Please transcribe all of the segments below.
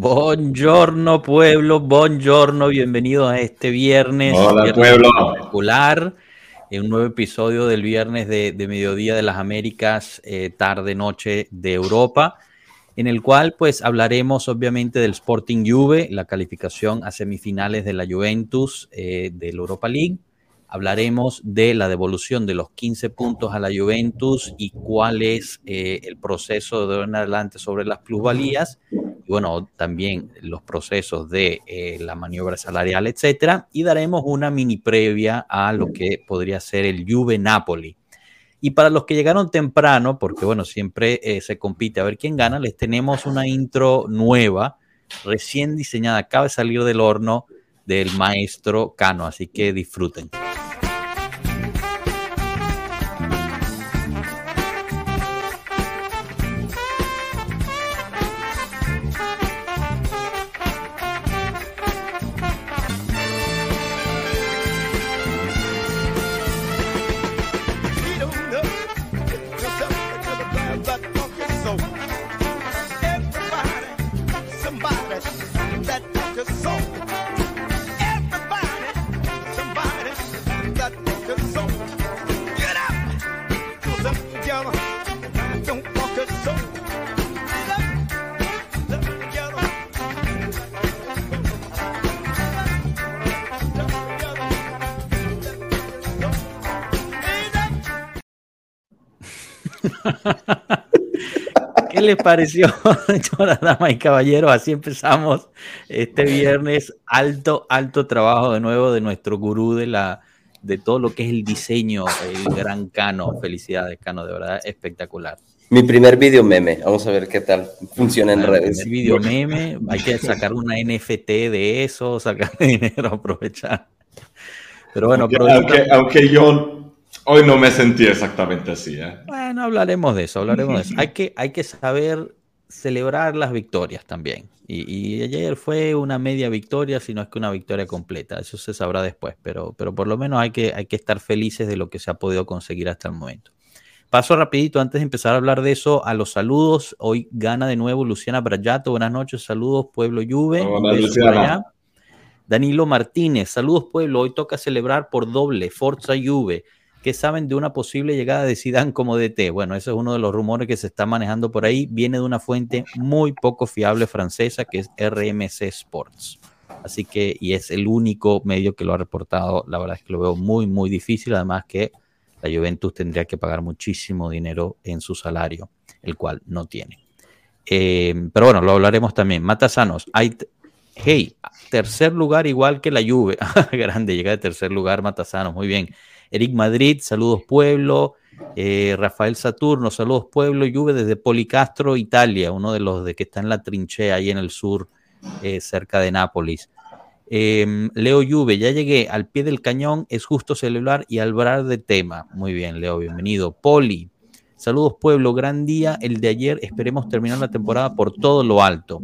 Buongiorno pueblo, buongiorno, bienvenido a este viernes. Hola pueblo. Particular, en un nuevo episodio del viernes de, mediodía de las Américas, eh, tarde, noche de Europa, en el cual pues hablaremos obviamente del Sporting Juve, la calificación a semifinales de la Juventus eh, del Europa League Hablaremos de la devolución de los 15 puntos a la Juventus y cuál es eh, el proceso de en adelante sobre las plusvalías. Y bueno, también los procesos de eh, la maniobra salarial, etcétera. Y daremos una mini previa a lo que podría ser el Juve Napoli. Y para los que llegaron temprano, porque bueno, siempre eh, se compite a ver quién gana, les tenemos una intro nueva, recién diseñada, acaba de salir del horno del maestro Cano, así que disfruten. Les pareció, damas y caballeros? Así empezamos este viernes. Alto, alto trabajo de nuevo de nuestro gurú de la de todo lo que es el diseño, el gran Cano. Felicidades, Cano, de verdad espectacular. Mi primer video meme, vamos a ver qué tal funciona en redes. El video meme, hay que sacar una NFT de eso, sacar dinero, aprovechar. Pero bueno, aunque, aunque yo Hoy no me sentí exactamente así. ¿eh? Bueno, hablaremos de eso, hablaremos de eso. Hay que, hay que saber celebrar las victorias también. Y, ayer fue una media victoria, si no es que una victoria completa. Eso se sabrá después, pero, pero por lo menos hay que, hay que estar felices de lo que se ha podido conseguir hasta el momento. Paso rapidito antes de empezar a hablar de eso a los saludos. Hoy gana de nuevo Luciana Brayato. Buenas noches, saludos Pueblo Juve. Danilo Martínez, saludos Pueblo. Hoy toca celebrar por doble Forza Juve. ¿Qué saben de una posible llegada de Zidane como DT? Bueno, ese es uno de los rumores que se está manejando por ahí. Viene de una fuente muy poco fiable francesa que es RMC Sports. Así que, y es el único medio que lo ha reportado. La verdad es que lo veo muy, muy difícil. Además que la Juventus tendría que pagar muchísimo dinero en su salario, el cual no tiene. Eh, pero bueno, lo hablaremos también. Matasanos, hay, hey, tercer lugar igual que la Juve. Grande, llega de tercer lugar Matasanos, muy bien. Eric Madrid, saludos pueblo. Eh, Rafael Saturno, saludos pueblo. Juve desde Policastro, Italia, uno de los de que está en la trinchea ahí en el sur, eh, cerca de Nápoles. Em, Leo Juve, ya llegué al pie del cañón, es justo celebrar y hablar de tema. Muy bien, Leo, bienvenido. Poli, saludos pueblo, gran día el de ayer, esperemos terminar la temporada por todo lo alto.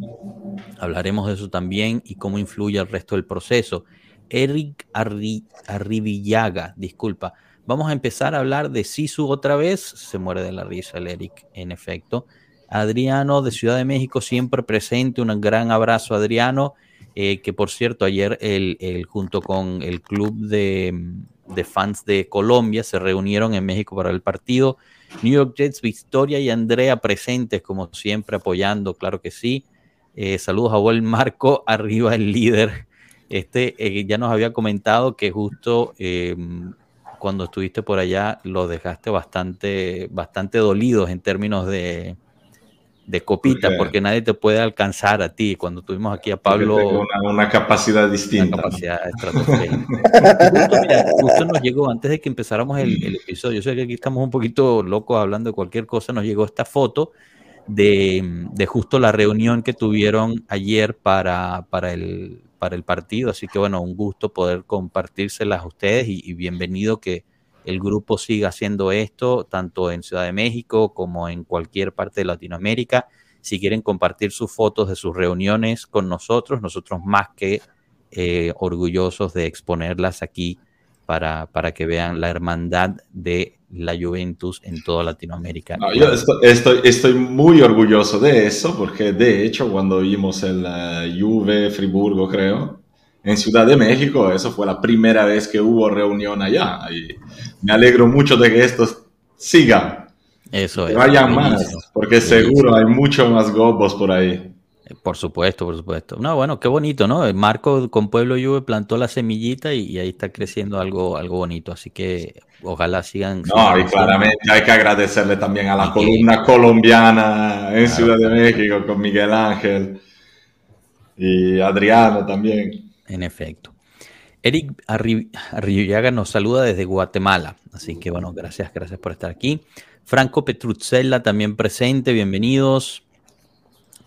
Hablaremos de eso también y cómo influye el resto del proceso. Eric Arribillaga, disculpa. Vamos a empezar a hablar de Sisu otra vez. Se muere de la risa el Eric, en efecto. Adriano de Ciudad de México, siempre presente. Un gran abrazo, Adriano. Eh, que por cierto, ayer el, junto con el club de, fans de Colombia se reunieron en México para el partido. New York Jets, Victoria y Andrea presentes, como siempre, apoyando, claro que sí. Eh, saludos a Buen Marco, arriba el líder. Este eh, ya nos había comentado que justo em, cuando estuviste por allá lo dejaste bastante, bastante dolidos en términos de, de copita, porque nadie te puede alcanzar a ti. Cuando tuvimos aquí a Pablo. Una, una, capacidad distinta. Una capacidad justo, nos llegó, antes de que empezáramos el, el, episodio, yo sé que aquí estamos un poquito locos hablando de cualquier cosa, nos llegó esta foto de, de justo la reunión que tuvieron ayer para, para el para el partido. Así que bueno, un gusto poder compartírselas a ustedes y, bienvenido que el grupo siga haciendo esto, tanto en Ciudad de México como en cualquier parte de Latinoamérica. Si quieren compartir sus fotos de sus reuniones con nosotros, nosotros más que eh, orgullosos de exponerlas aquí para, para que vean la hermandad de la Juventus en toda Latinoamérica. yo estoy, estoy, muy orgulloso de eso, porque de hecho cuando vimos el uh, Juve Friburgo, creo, en Ciudad de México, eso fue la primera vez que hubo reunión allá. Y me alegro mucho de que esto siga. Eso es. vayan más, porque seguro hay mucho más gobos por ahí. Por supuesto, por supuesto. No, bueno, qué bonito, ¿no? Marco con Pueblo Juve plantó la semillita y, ahí está creciendo algo, algo bonito. Así que ojalá sigan. No, y claramente hay que agradecerle también a la columna colombiana en Ciudad de México con Miguel Ángel y Adriano también. En efecto. Eric Arrillaga nos saluda desde Guatemala. Así que bueno, gracias, gracias por estar aquí. Franco Petruzzella también presente, bienvenidos.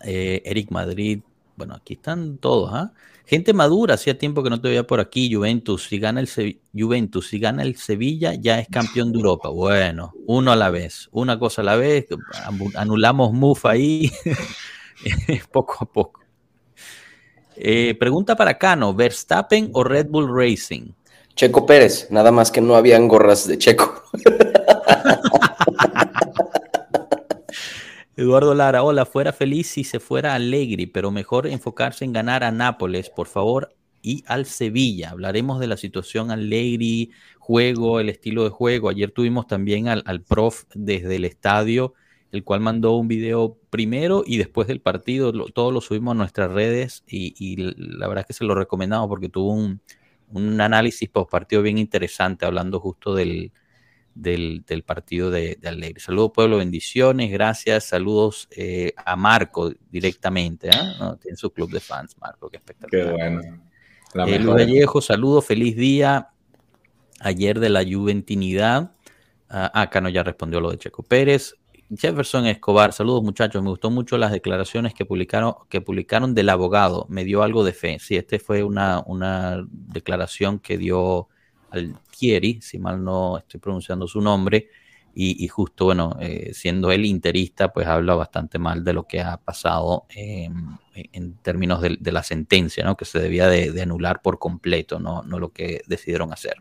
Eh, Eric Madrid, bueno, aquí están todos, ¿ah? Gente madura, hacía tiempo que no te veía por aquí, Juventus, si gana el Juventus, si gana el Sevilla, ya es campeón de Europa. Bueno, uno a la vez, una cosa a la vez, anulamos MUF ahí, poco a poco. Eh, pregunta para Cano, ¿Verstappen o Red Bull Racing? Checo Pérez, nada más que no habían gorras de Checo. Eduardo Lara, hola, fuera feliz si se fuera a Allegri, pero mejor enfocarse en ganar a Nápoles, por favor, y al Sevilla. Hablaremos de la situación Allegri, juego, el estilo de juego. Ayer tuvimos también al, prof desde el estadio, el cual mandó un video primero y después del partido. todo lo subimos a nuestras redes y, la verdad es que se lo recomendamos porque tuvo un, un análisis post partido bien interesante hablando justo del, del, partido de, de, Alegre. Saludos, pueblo, bendiciones, gracias. Saludos eh, a Marco directamente. ¿eh? Tiene su club de fans, Marco, qué espectacular. Qué bueno. Eh, Luis Vallejo, saludos, feliz día. Ayer de la Juventinidad. Ah, acá no ya respondió lo de Checo Pérez. Jefferson Escobar, saludos muchachos, me gustó mucho las declaraciones que publicaron, que publicaron del abogado, me dio algo de fe. Sí, este fue una, una declaración que dio Altieri, si mal no estoy pronunciando su nombre, y, justo, bueno, eh, siendo él interista, pues habla bastante mal de lo que ha pasado en términos de, la sentencia, ¿no? Que se debía de, anular por completo, no, no lo que decidieron hacer.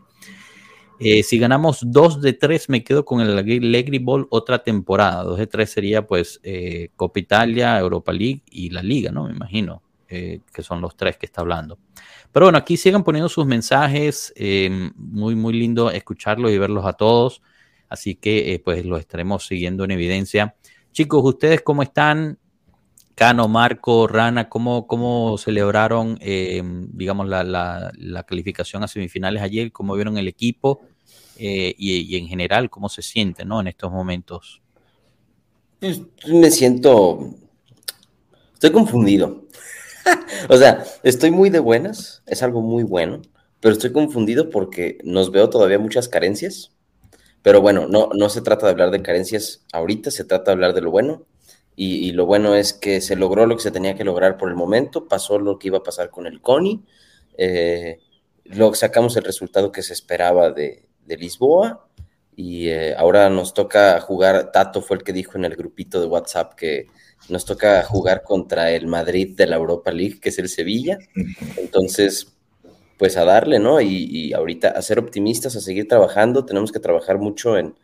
Eh, si ganamos 2 de 3, me quedo con el Allegri Ball otra temporada. 2 de 3 sería pues eh, Copa Italia, Europa League y la Liga, ¿no? Me imagino que son los tres que está hablando. Pero bueno, aquí sigan poniendo sus mensajes. Eh, muy, muy lindo escucharlos y verlos a todos. Así que eh, pues los estaremos siguiendo en evidencia. Chicos, ¿ustedes cómo están? Cano, Marco, Rana, ¿cómo, cómo celebraron, eh, digamos, la, la, calificación a semifinales ayer? ¿Cómo vieron el equipo? y, en general, ¿cómo se sienten ¿no? en estos momentos? Me siento... Estoy confundido. o sea, estoy muy de buenas, es algo muy bueno, pero estoy confundido porque nos veo todavía muchas carencias. Pero bueno, no, no se trata de hablar de carencias ahorita, se trata de hablar de lo bueno. Y, lo bueno es que se logró lo que se tenía que lograr por el momento, pasó lo que iba a pasar con el CONI, eh, luego sacamos el resultado que se esperaba de, Lisboa y eh, ahora nos toca jugar, Tato fue el que dijo en el grupito de WhatsApp que nos toca jugar contra el Madrid de la Europa League, que es el Sevilla. Entonces, pues a darle, ¿no? Y, ahorita a ser optimistas, a seguir trabajando. Tenemos que trabajar mucho en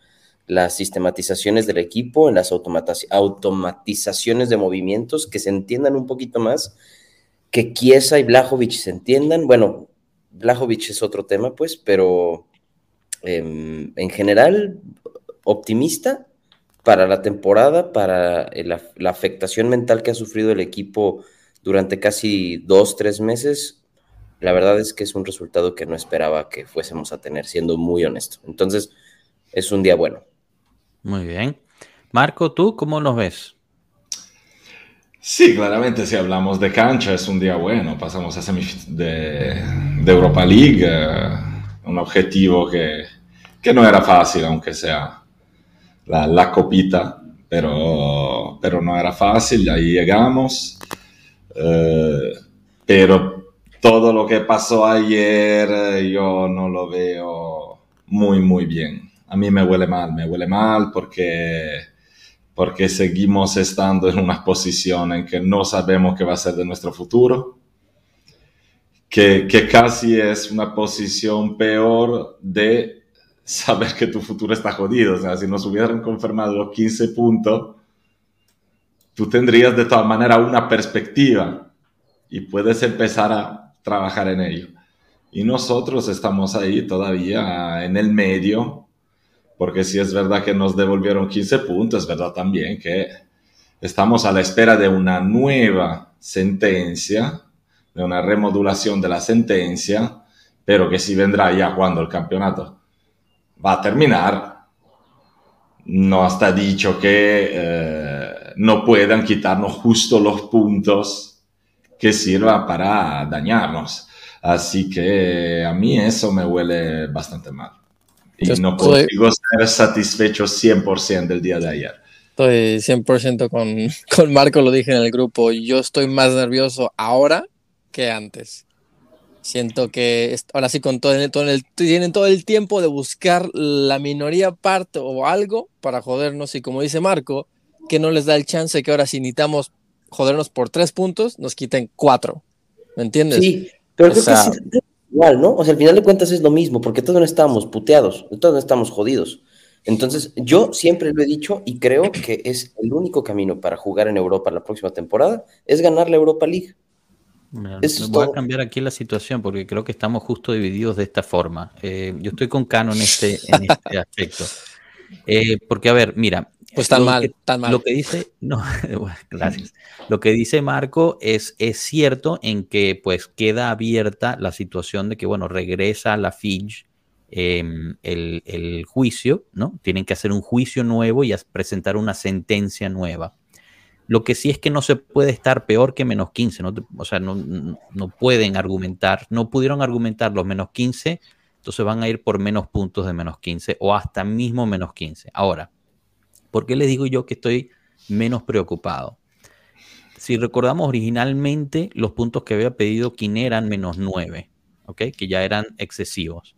las sistematizaciones del equipo, en las automatizaciones de movimientos, que se entiendan un poquito más, que Kiesa y Blajovic se entiendan. Bueno, Blajovic es otro tema, pues, pero em, en general, optimista para la temporada, para la, afectación mental que ha sufrido el equipo durante casi dos, tres meses, la verdad es que es un resultado que no esperaba que fuésemos a tener, siendo muy honesto. Entonces, es un día bueno. Muy bien. Marco, ¿tú cómo nos ves? Sí, claramente si hablamos de cancha es un día bueno. Pasamos a semifinales de, Europa League, eh, un objetivo que, que no era fácil, aunque sea la, copita, pero, pero no era fácil, ahí llegamos. Eh, pero todo lo que pasó ayer eh, yo no lo veo muy, muy bien. A mí me huele mal, me huele mal porque, porque seguimos estando en una posición en que no sabemos qué va a ser de nuestro futuro que, que casi es una posición peor de saber que tu futuro está jodido. O sea, si nos hubieran confirmado los 15 puntos, tú tendrías de todas maneras una perspectiva y puedes empezar a trabajar en ello. Y nosotros estamos ahí todavía en el medio, porque si es verdad que nos devolvieron 15 puntos, es verdad también que estamos a la espera de una nueva sentencia, de una remodulación de la sentencia, pero que si vendrá ya cuando el campeonato va a terminar, no está dicho que eh, no puedan quitarnos justo los puntos que sirvan para dañarnos. Así que a mí eso me huele bastante mal. Y no consigo ser satisfecho 100% del día de ayer. Estoy 100% con, con Marco, lo dije en el grupo. Yo estoy más nervioso ahora que antes. Siento que ahora sí con todo, todo el, tienen todo el tiempo de buscar la minoría parte o algo para jodernos y como dice Marco, que no les da el chance que ahora si necesitamos jodernos por tres puntos, nos quiten cuatro. ¿Me entiendes? Sí, pero creo que es igual, ¿no? O sea, al final de cuentas es lo mismo, porque todos no estamos puteados, todos no estamos jodidos. Entonces, yo siempre lo he dicho y creo que es el único camino para jugar en Europa la próxima temporada, es ganar la Europa League. Voy a cambiar aquí la situación porque creo que estamos justo divididos de esta forma. Eh, yo estoy con Cano en este, en este aspecto. Eh, porque, a ver, mira, pues tan mal, tan mal. Lo que dice, no, gracias. Lo que dice Marco es, es cierto en que pues queda abierta la situación de que, bueno, regresa a la FIJ em, el, juicio, ¿no? Tienen que hacer un juicio nuevo y presentar una sentencia nueva. Lo que sí es que no se puede estar peor que menos 15, ¿no? o sea, no, pueden argumentar, no pudieron argumentar los menos 15, entonces van a ir por menos puntos de menos 15 o hasta mismo menos 15. Ahora, ¿Por qué les digo yo que estoy menos preocupado? Si recordamos originalmente, los puntos que había pedido Kine eran menos 9, que ya eran excesivos.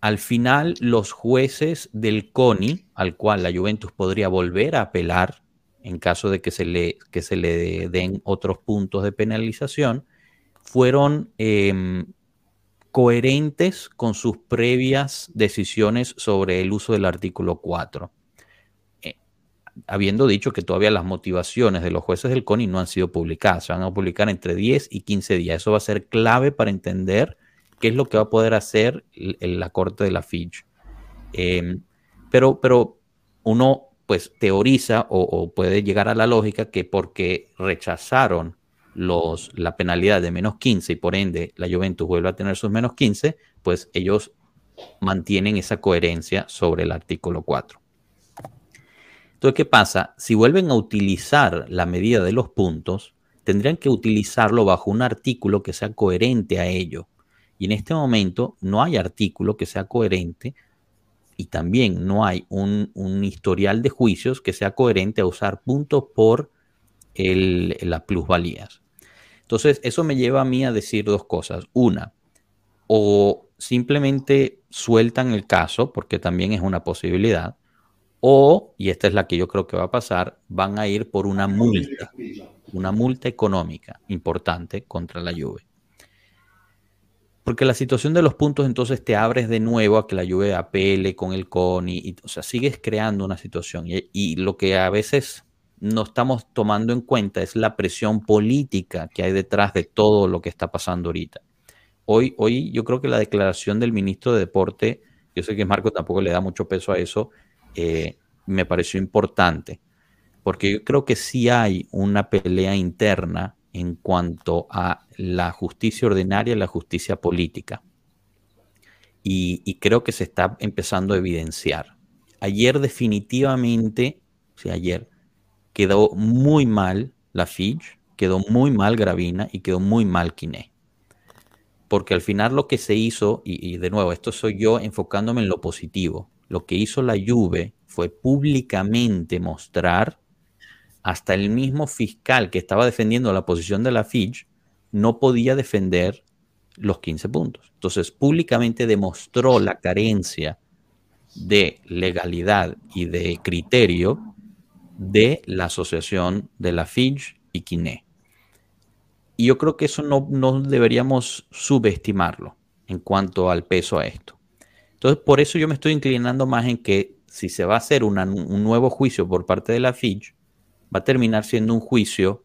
Al final, los jueces del CONI, al cual la Juventus podría volver a apelar en caso de que se le, que se le den otros puntos de penalización, fueron em, coherentes con sus previas decisiones sobre el uso del artículo 4 habiendo dicho que todavía las motivaciones de los jueces del CONI no han sido publicadas, se van a publicar entre 10 y 15 días. Eso va a ser clave para entender qué es lo que va a poder hacer la corte de la Fitch. Em, pero, pero uno pues teoriza o, puede llegar a la lógica que porque rechazaron los, la penalidad de menos 15 y por ende la Juventus vuelve a tener sus menos 15, pues ellos mantienen esa coherencia sobre el artículo 4. Entonces, ¿qué pasa? Si vuelven a utilizar la medida de los puntos, tendrían que utilizarlo bajo un artículo que sea coherente a ello. Y en este momento no hay artículo que sea coherente y también no hay un, historial de juicios que sea coherente a usar puntos por las plusvalías. Entonces, eso me lleva a mí a decir dos cosas. Una, o simplemente sueltan el caso, porque también es una posibilidad, o, y esta es la que yo creo que va a pasar, van a ir por una multa, una multa económica importante contra la Juve. Porque la situación de los puntos entonces te abres de nuevo a que la Juve apele con el CONI, y, o sea, sigues creando una situación. Y, lo que a veces no estamos tomando en cuenta es la presión política que hay detrás de todo lo que está pasando ahorita. Hoy, hoy yo creo que la declaración del ministro de Deporte, yo sé que Marco tampoco le da mucho peso a eso, eh, me pareció importante, porque yo creo que sí hay una pelea interna en cuanto a la justicia ordinaria y la justicia política. Y, creo que se está empezando a evidenciar. Ayer definitivamente, sí, ayer, quedó muy mal la Fitch, quedó muy mal Gravina y quedó muy mal Quiné. Porque al final lo que se hizo, y de nuevo, esto soy yo enfocándome en lo positivo, lo que hizo la Juve fue públicamente mostrar, hasta el mismo fiscal que estaba defendiendo la posición de la Fitch no podía defender los 15 puntos. Entonces, públicamente demostró la carencia de legalidad y de criterio de la asociación de la Fitch y Quiné. Y yo creo que eso no, no deberíamos subestimarlo en cuanto al peso a esto. Entonces, por eso yo me estoy inclinando más en que si se va a hacer un nuevo juicio por parte de la Fitch, va a terminar siendo un juicio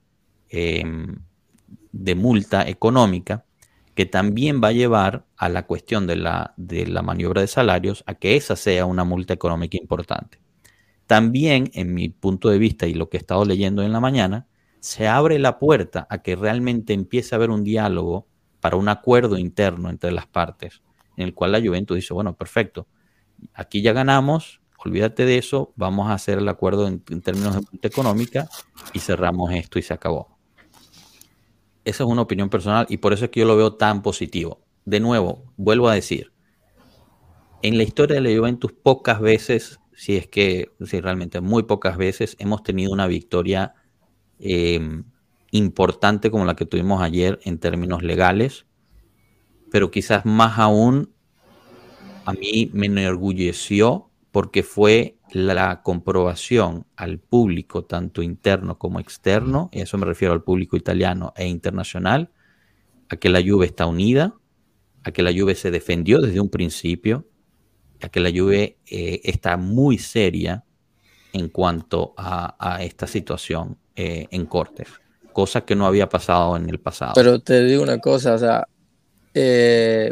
em, de multa económica que también va a llevar a la cuestión de la, de la maniobra de salarios a que esa sea una multa económica importante. También, en mi punto de vista y lo que he estado leyendo en la mañana, se abre la puerta a que realmente empiece a haber un diálogo para un acuerdo interno entre las partes, en el cual la Juventus dice, bueno, perfecto, aquí ya ganamos, olvídate de eso, vamos a hacer el acuerdo en, términos de multa económica y cerramos esto y se acabó. Esa es una opinión personal y por eso es que yo lo veo tan positivo. De nuevo, vuelvo a decir, en la historia de la Juventus pocas veces, si es que, si realmente muy pocas veces, hemos tenido una victoria eh, importante como la que tuvimos ayer en términos legales, pero quizás más aún a mí me enorgulleció porque fue la comprobación al público, tanto interno como externo, y eso me refiero al público italiano e internacional, a que la Juve está unida, a que la Juve se defendió desde un principio, a que la Juve eh, está muy seria en cuanto a, esta situación eh, en Cortes, cosa que no había pasado en el pasado. Pero te digo una cosa, o sea, eh,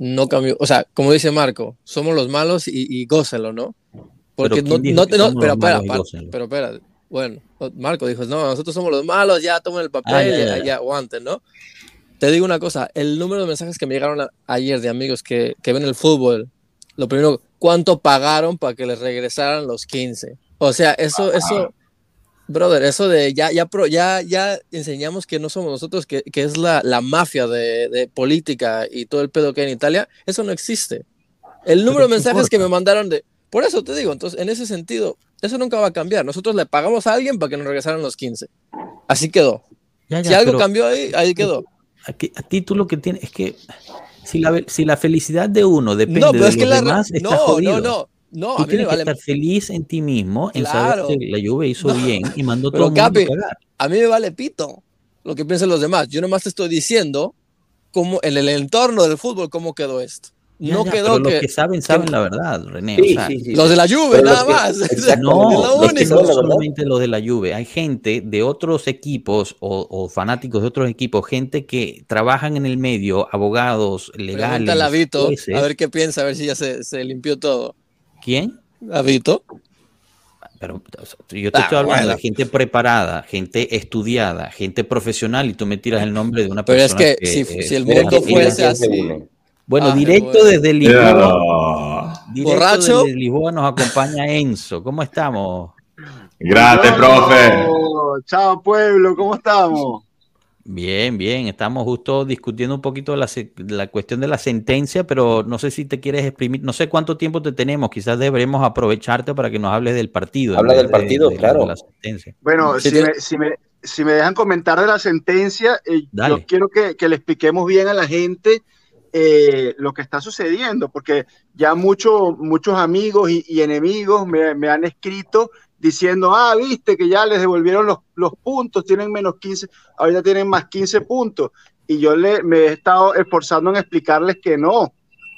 no cambió. O sea, como dice Marco, somos los malos y, y gózalo, ¿no? Porque no, no, no pero espera, pero espera, bueno, Marco dijo, no, nosotros somos los malos, ya tomen el papel, ah, ya, aguanten, ¿no? Te digo una cosa, el número de mensajes que me llegaron ayer de amigos que, que ven el fútbol, lo primero, ¿cuánto pagaron para que les regresaran los 15? O sea, eso, eso, Brother, eso de ya, ya, ya, ya enseñamos que no somos nosotros, que, que es la, la mafia de, de, política y todo el pedo que hay en Italia, eso no existe. El número de mensajes que me mandaron de... Por eso te digo, entonces, en ese sentido, eso nunca va a cambiar. Nosotros le pagamos a alguien para que nos regresaran los 15. Así quedó. si algo cambió ahí, ahí quedó. A, a ti tú lo que tienes es que si la, si la felicidad de uno depende de los demás, está no, no, no. No, Tú tienes que estar feliz en ti mismo, en saber que la lluvia hizo bien y mandó todo el mundo a, cagar. a mí me vale pito lo que piensan los demás. Yo nomás te estoy diciendo cómo en el entorno del fútbol cómo quedó esto. no quedó pero que, los que saben saben la verdad, René. los de la Juve, nada más. no, no solamente los de la Juve. Hay gente de otros equipos o, fanáticos de otros equipos, gente que trabajan en el medio, abogados, legales. a Vito, a ver qué piensa, a ver si ya se, se limpió todo. ¿Quién? Vito. Pero yo te ah, estoy hablando de gente preparada, gente estudiada, gente profesional y tú me tiras el nombre de una persona. Pero es que, si, el mundo fuese así. Bueno, ah, directo desde Lisboa. Directo Borracho. desde Lisboa nos acompaña Enzo. ¿Cómo estamos? Gracias, profe. Chao, pueblo, ¿cómo estamos? Bien, bien. Estamos justo discutiendo un poquito la, la, cuestión de la sentencia, pero no sé si te quieres exprimir. No sé cuánto tiempo te tenemos. Quizás deberemos aprovecharte para que nos hables del partido. Habla del partido, claro. bueno, si, me, si, me, si, me, dejan comentar de la sentencia, eh, yo quiero que, que, le expliquemos bien a la gente eh, lo que está sucediendo, porque ya muchos muchos amigos y, y enemigos me, me han escrito diciendo, ah, viste que ya les devolvieron los, los puntos, tienen menos 15, ahorita tienen más 15 puntos. Y yo le, me he estado esforzando en explicarles que no,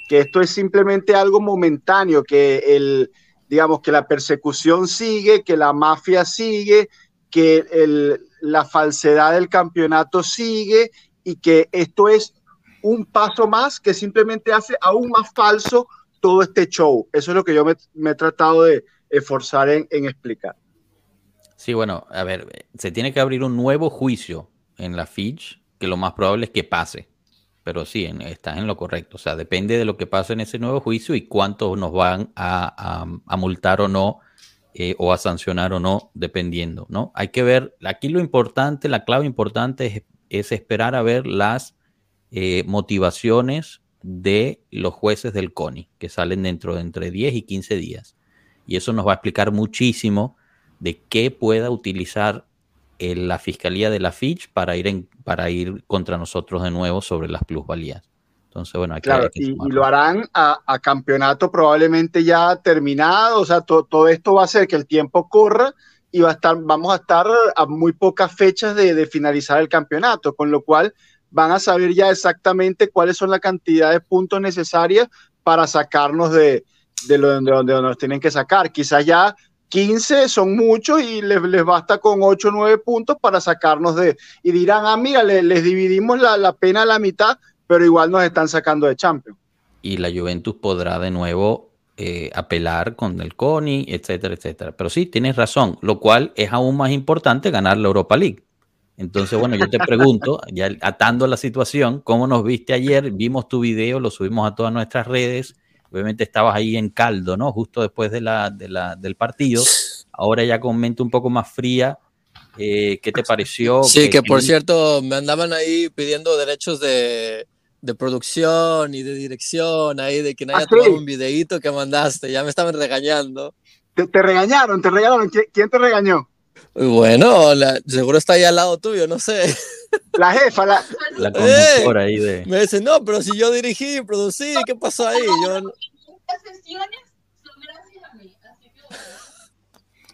que esto es simplemente algo momentáneo, que el, digamos, que la persecución sigue, que la mafia sigue, que el, la falsedad del campeonato sigue y que esto es un paso más que simplemente hace aún más falso todo este show. Eso es lo que yo me, me he tratado de, esforzar en, explicar. Sí, bueno, a ver, se tiene que abrir un nuevo juicio en la Fitch, que lo más probable es que pase. Pero sí, estás en lo correcto. O sea, depende de lo que pase en ese nuevo juicio y cuántos nos van a, multar o no, eh, o a sancionar o no, dependiendo, ¿no? Hay que ver, aquí lo importante, la clave importante es, esperar a ver las eh, motivaciones de los jueces del CONI, que salen dentro de entre 10 y 15 días y eso nos va a explicar muchísimo de qué pueda utilizar eh, la Fiscalía de la Fitch para ir, en, para ir contra nosotros de nuevo sobre las plusvalías. Entonces, bueno, hay claro, y, lo harán a, campeonato probablemente ya terminado, o sea, todo esto va a hacer que el tiempo corra y va a estar, vamos a estar a muy pocas fechas de, finalizar el campeonato, con lo cual van a saber ya exactamente cuáles son la cantidad de puntos necesarias para sacarnos de, de, lo, de donde nos tienen que sacar. Quizás ya 15 son muchos y les, les, basta con 8 o 9 puntos para sacarnos de... Y dirán, ah, mira, les, dividimos la, la, pena a la mitad, pero igual nos están sacando de Champions. Y la Juventus podrá de nuevo eh, apelar con el CONI, etcétera, etcétera. Pero sí, tienes razón, lo cual es aún más importante ganar la Europa League. Entonces, bueno, yo te pregunto, ya atando la situación, ¿cómo nos viste ayer? Vimos tu video, lo subimos a todas nuestras redes Obviamente estabas ahí en caldo, ¿no? Justo después de la, del partido. Ahora ya con mente un poco más fría. Eh, ¿Qué te pareció? Sí, que, por cierto, me andaban ahí pidiendo derechos de, producción y de dirección, ahí de que no haya ah, un videíto que mandaste. Ya me estaban regañando. Te, regañaron, te regañaron. ¿Quién te regañó? Bueno, seguro está ahí al lado tuyo, no sé. La jefa, la, la conductora ahí de. Me dice, no, pero si yo dirigí, producí, ¿qué pasó ahí? Yo...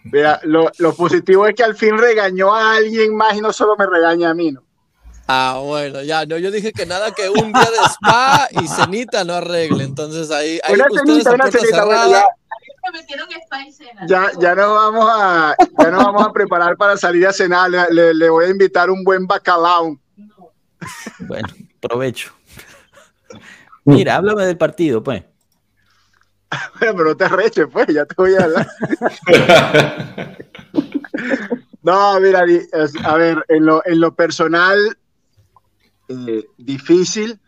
Mira, lo, lo, positivo es que al fin regañó a alguien más y no solo me regaña a mí, ¿no? Ah, bueno, ya, no, yo dije que nada que un día de spa y cenita no arregle, entonces ahí, ahí una cenita, una cenita, ya, ya nos vamos a, ya nos vamos a preparar para salir a cenar. Le, le voy a invitar un buen bacalao. Bueno, provecho. Mira, háblame del partido, pues. Bueno, pero no te arreches, pues, ya te voy a hablar. no, mira, a ver, en lo, en lo personal, eh, difícil,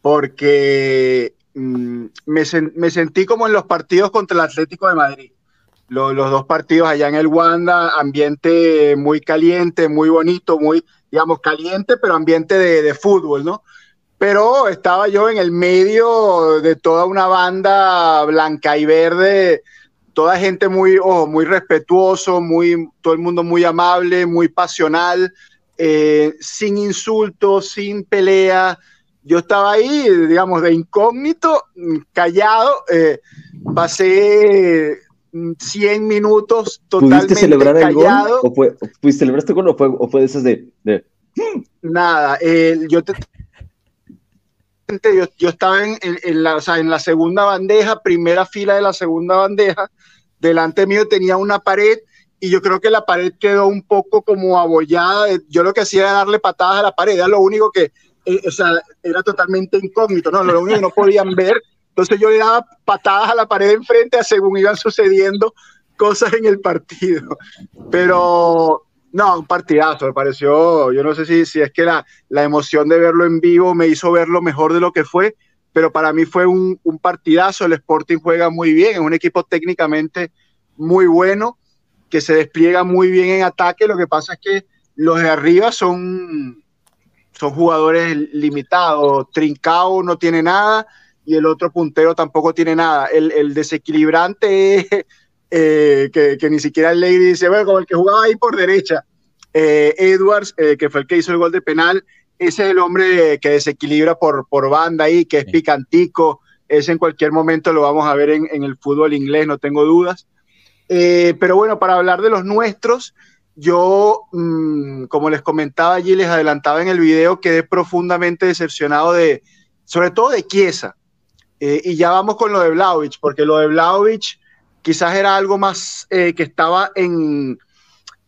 porque Mm, me, sentí como en los partidos contra el Atlético de Madrid. Los, dos partidos allá en el Wanda, ambiente muy caliente, muy bonito, muy, digamos, caliente, pero ambiente de, fútbol, ¿no? Pero estaba yo en el medio de toda una banda blanca y verde, toda gente muy, muy respetuoso, muy, todo el mundo muy amable, muy pasional, eh, sin insultos, sin pelea, yo estaba ahí, digamos, de incógnito, callado, eh, pasé 100 minutos totalmente celebrar callado. El gol? ¿O fue, ¿Celebraste gol o fue, o fue de esas de...? Nada, yo, yo, estaba en, en, la, o sea, en la segunda bandeja, primera fila de la segunda bandeja, delante mío tenía una pared y yo creo que la pared quedó un poco como abollada. Yo lo que hacía era darle patadas a la pared, era lo único que, eh, o sea, era totalmente incógnito, ¿no? Lo único que no podían ver. Entonces yo le daba patadas a la pared enfrente a según iban sucediendo cosas en el partido. Pero no, un partidazo, me pareció, yo no sé si, si es que la, la emoción de verlo en vivo me hizo verlo mejor de lo que fue, pero para mí fue un, un partidazo, el Sporting juega muy bien, es un equipo técnicamente muy bueno, que se despliega muy bien en ataque, lo que pasa es que los de arriba son, son jugadores limitados. Trincao no tiene nada y el otro puntero tampoco tiene nada. El, desequilibrante eh, que, ni siquiera el Lady dice, bueno, como el que jugaba ahí por derecha, eh, Edwards, eh, que fue el que hizo el gol de penal, ese es el hombre que desequilibra por, por banda ahí, que es picantico. Ese en cualquier momento lo vamos a ver en, en el fútbol inglés, no tengo dudas. pero bueno, para hablar de los nuestros, yo, mm, como les comentaba allí, les adelantaba en el video, quedé profundamente decepcionado de, sobre todo de Chiesa. Eh, y ya vamos con lo de Vlaovic, porque lo de Vlaovic quizás era algo más eh, que estaba en,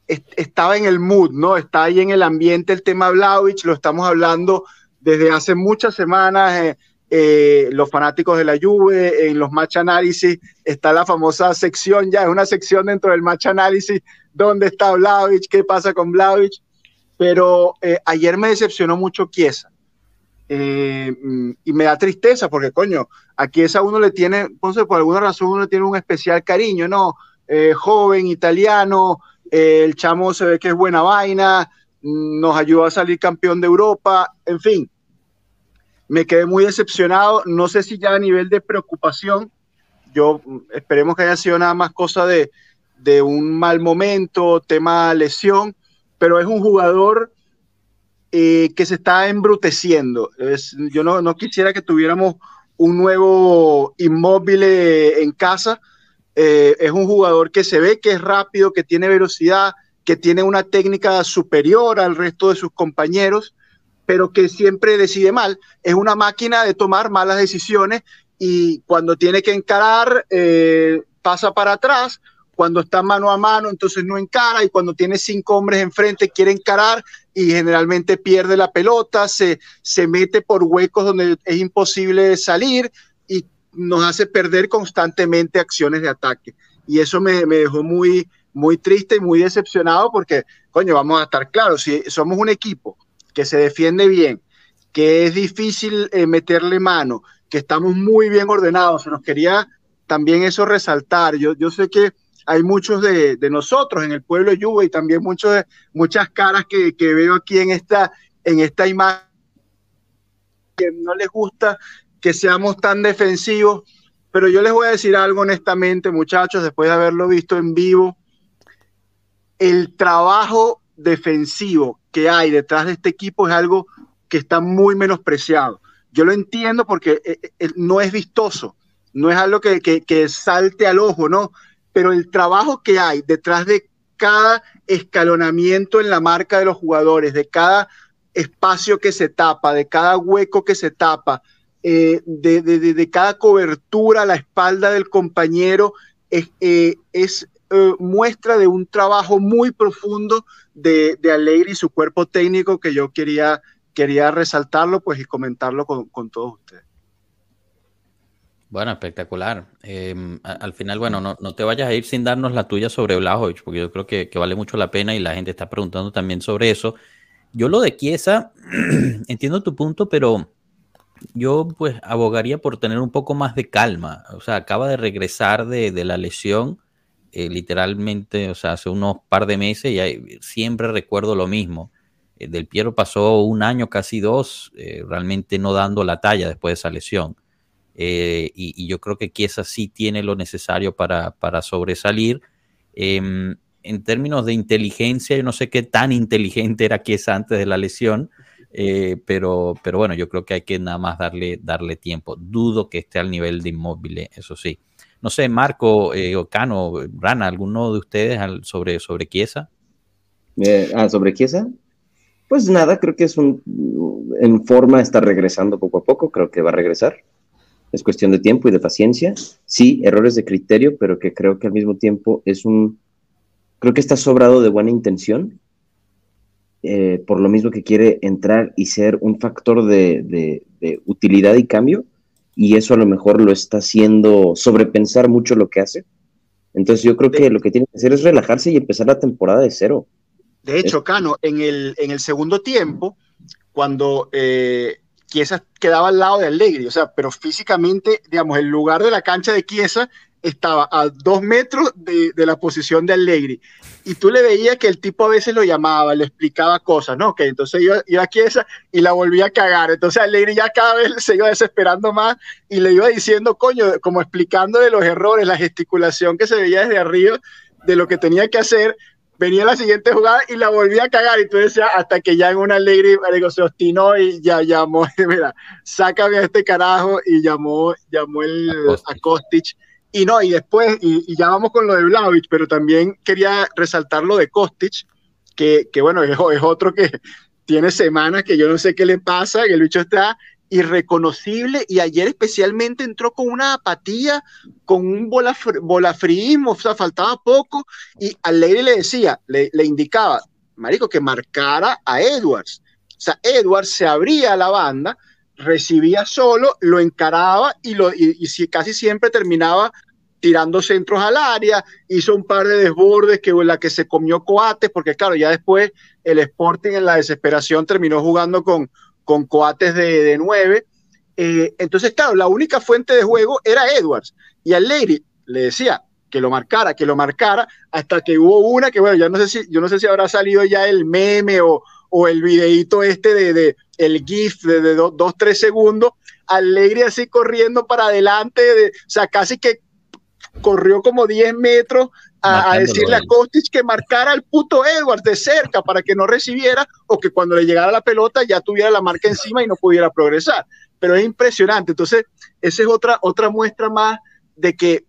estaba en el mood, ¿no? Está ahí en el ambiente el tema Vlaovic, lo estamos hablando desde hace muchas semanas. Eh, los fanáticos de la Juve, en los match análisis, está la famosa sección, ya es una sección dentro del match análisis dónde está Vlaovic, qué pasa con Vlaovic, pero eh, ayer me decepcionó mucho Chiesa. Eh, mm, y me da tristeza porque, coño, a Chiesa uno le tiene, por alguna razón uno tiene un especial cariño, ¿no? Eh, joven, italiano, el chamo se ve que es buena vaina, mm, nos ayudó a salir campeón de Europa, en fin. Me quedé muy decepcionado, no sé si ya a nivel de preocupación, yo mm, esperemos que haya sido nada más cosa de, de un mal momento, tema lesión, pero es un jugador eh, que se está embruteciendo. yo no, no, quisiera que tuviéramos un nuevo inmóvil en casa, eh, es un jugador que se ve que es rápido, que tiene velocidad, que tiene una técnica superior al resto de sus compañeros, pero que siempre decide mal. Es una máquina de tomar malas decisiones y cuando tiene que encarar, eh, pasa para atrás. Cuando está mano a mano, entonces no encara y cuando tiene cinco hombres enfrente quiere encarar y generalmente pierde la pelota, se, se mete por huecos donde es imposible salir y nos hace perder constantemente acciones de ataque. Y eso me, me dejó muy, muy triste y muy decepcionado porque, coño, vamos a estar claros, si somos un equipo que se defiende bien, que es difícil eh, meterle mano, que estamos muy bien ordenados, se nos quería también eso resaltar. Yo, yo sé que hay muchos de, de nosotros en el pueblo de Yuba y también muchos, muchas caras que, que veo aquí en esta, en esta imagen que no les gusta que seamos tan defensivos, pero yo les voy a decir algo honestamente, muchachos, después de haberlo visto en vivo, el trabajo defensivo que hay detrás de este equipo es algo que está muy menospreciado. Yo lo entiendo porque eh, eh, no es vistoso, no es algo que, que, salte al ojo, ¿no? Pero el trabajo que hay detrás de cada escalonamiento en la marca de los jugadores, de cada espacio que se tapa, de cada hueco que se tapa, eh, de, de, de, cada cobertura a la espalda del compañero, es eh, muestra de un trabajo muy profundo de, de Alegre y su cuerpo técnico que yo quería, quería resaltarlo pues, y comentarlo con, con todos ustedes. Bueno, espectacular. Eh, al final, bueno, no, no, te vayas a ir sin darnos la tuya sobre Blajovic, porque yo creo que, que, vale mucho la pena y la gente está preguntando también sobre eso. Yo lo de Chiesa, entiendo tu punto, pero yo pues abogaría por tener un poco más de calma. O sea, acaba de regresar de, de la lesión eh, literalmente, o sea, hace unos par de meses y siempre recuerdo lo mismo. Eh, Del Piero pasó un año, casi dos, eh, realmente no dando la talla después de esa lesión. Y, yo creo que Chiesa sí tiene lo necesario para, para sobresalir. Em, en términos de inteligencia, yo no sé qué tan inteligente era Chiesa antes de la lesión, pero, pero bueno, yo creo que hay que nada más darle, darle tiempo. Dudo que esté al nivel de inmóvil, eso sí. No sé, Marco, eh, Ocano, Rana, ¿alguno de ustedes sobre, sobre? Eh, ah, sobre. Pues nada, creo que es un, en forma, está regresando poco a poco, creo que va a regresar. Es cuestión de tiempo y de paciencia. Sí, errores de criterio, pero que creo que al mismo tiempo es un, creo que está sobrado de buena intención, eh, por lo mismo que quiere entrar y ser un factor de, de utilidad y cambio, y eso a lo mejor lo está haciendo sobrepensar mucho lo que hace. Entonces yo creo que lo que tiene que hacer es relajarse y empezar la temporada de cero. De hecho, Cano, en el, en el segundo tiempo, cuando eh, Chiesa quedaba al lado de Allegri, o sea, pero físicamente, digamos, el lugar de la cancha de Chiesa estaba a dos metros de, de, la posición de Allegri. Y tú le veías que el tipo a veces lo llamaba, le explicaba cosas, ¿no? Que entonces iba, iba aquí esa y la volvía a cagar. Entonces Allegri ya cada vez se iba desesperando más y le iba diciendo, coño, como explicándole los errores, la gesticulación que se veía desde arriba de lo que tenía que hacer. Venía la siguiente jugada y la volvía a cagar. Y tú decías, hasta que ya en una Allegri se obstinó y ya llamó, mira, sácame a este carajo y llamó, llamó el, a Kostic y no, y después, y, ya vamos con lo de Vlaovic, pero también quería resaltar lo de Kostic, que, que bueno, es, otro que tiene semanas que yo no sé qué le pasa, que el bicho está irreconocible y ayer especialmente entró con una apatía, con un bola, bolafrismo, o sea, faltaba poco y al Leire le decía, le, le indicaba, marico, que marcara a Edwards. O sea, Edwards se abría la banda, recibía solo, lo encaraba y, lo, y, casi siempre terminaba tirando centros al área, hizo un par de desbordes que la que se comió Coates, porque claro, ya después el Sporting en la desesperación terminó jugando con, con Coates de, de nueve. Eh, entonces, claro, la única fuente de juego era Edwards. Y al Lady le decía que lo marcara, que lo marcara, hasta que hubo una que, bueno, ya no sé si, yo no sé si habrá salido ya el meme o, el videíto este de el GIF de, de dos, dos, tres segundos, Alegre así corriendo para adelante, de, o sea, casi que corrió como 10 metros a, a decirle a Kostic que marcara al puto Edwards de cerca para que no recibiera o que cuando le llegara la pelota ya tuviera la marca encima y no pudiera progresar. Pero es impresionante. Entonces, esa es otra, otra muestra más de que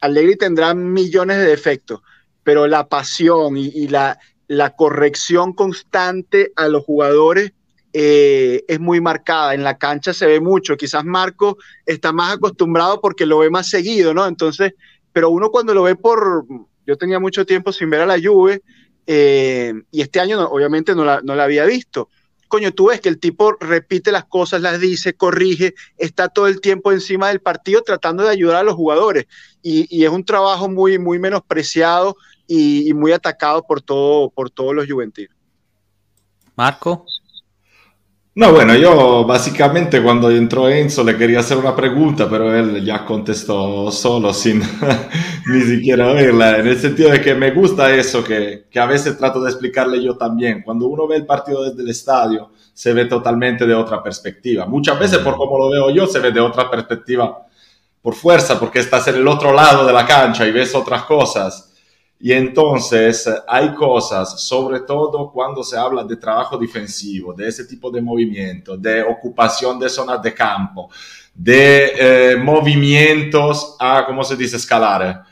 Allegri tendrá millones de defectos, pero la pasión y, la, la, corrección constante a los jugadores eh, es muy marcada. En la cancha se ve mucho. Quizás Marco está más acostumbrado porque lo ve más seguido, ¿no? Entonces, pero uno cuando lo ve por... Yo tenía mucho tiempo sin ver a la Juve eh, y este año obviamente no la, no la había visto coño, tú ves que el tipo repite las cosas, las dice, corrige, está todo el tiempo encima del partido tratando de ayudar a los jugadores. Y, es un trabajo muy, muy menospreciado y, muy atacado por, todo, por todos los juventinos. Marco. No, bueno, yo básicamente cuando entró Enzo le quería hacer una pregunta, pero él ya contestó solo sin ni siquiera oírla, en el sentido de que me gusta eso que, que, a veces trato de explicarle yo también. Cuando uno ve el partido desde el estadio, se ve totalmente de otra perspectiva. Muchas veces, por como lo veo yo, se ve de otra perspectiva por fuerza, porque estás en el otro lado de la cancha y ves otras cosas. Y entonces hay cosas, sobre todo cuando se habla de trabajo defensivo, de ese tipo de movimiento, de ocupación de zonas de campo, de eh, movimientos a, ¿cómo se dice? Escalar.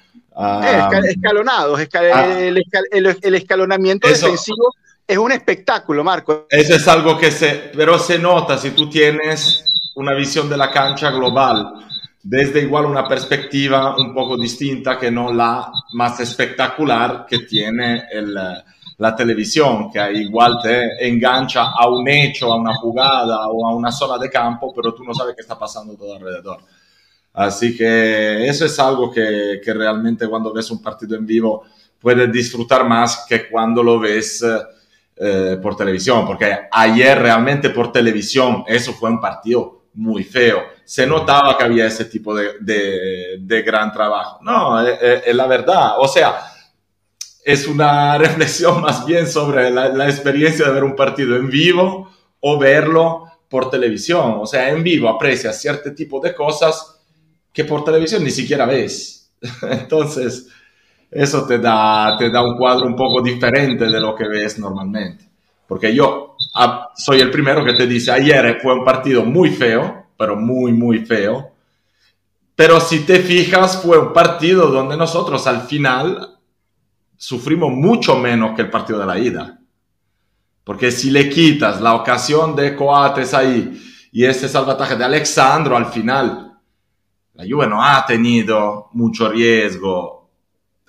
escalonados, el, escalonamiento defensivo es un espectáculo, Marco. Eso es algo que se, pero se nota si tú tienes una visión de la cancha global desde igual una perspectiva un poco distinta que no la más espectacular que tiene el, la televisión, que igual te engancha a un hecho, a una jugada o a una zona de campo, pero tú no sabes qué está pasando todo alrededor. Así que eso es algo que, realmente cuando ves un partido en vivo puedes disfrutar más que cuando lo ves eh, por televisión, porque ayer realmente por televisión eso fue un partido muy feo. Se notaba que había ese tipo de, de, gran trabajo. No, es, eh, eh, eh, la verdad. O sea, es una reflexión más bien sobre la, la, experiencia de ver un partido en vivo o verlo por televisión. O sea, en vivo aprecias cierto tipo de cosas que por televisión ni siquiera ves. Entonces, eso te da, te da un cuadro un poco diferente de lo que ves normalmente. Porque yo ah, soy el primero que te dice, ayer fue un partido muy feo, pero muy, muy feo. Pero si te fijas, fue un partido donde nosotros al final sufrimos mucho menos que el partido de la ida. Porque si le quitas la ocasión de Coates ahí y ese salvataje de Alexandro al final, la Juve no ha tenido mucho riesgo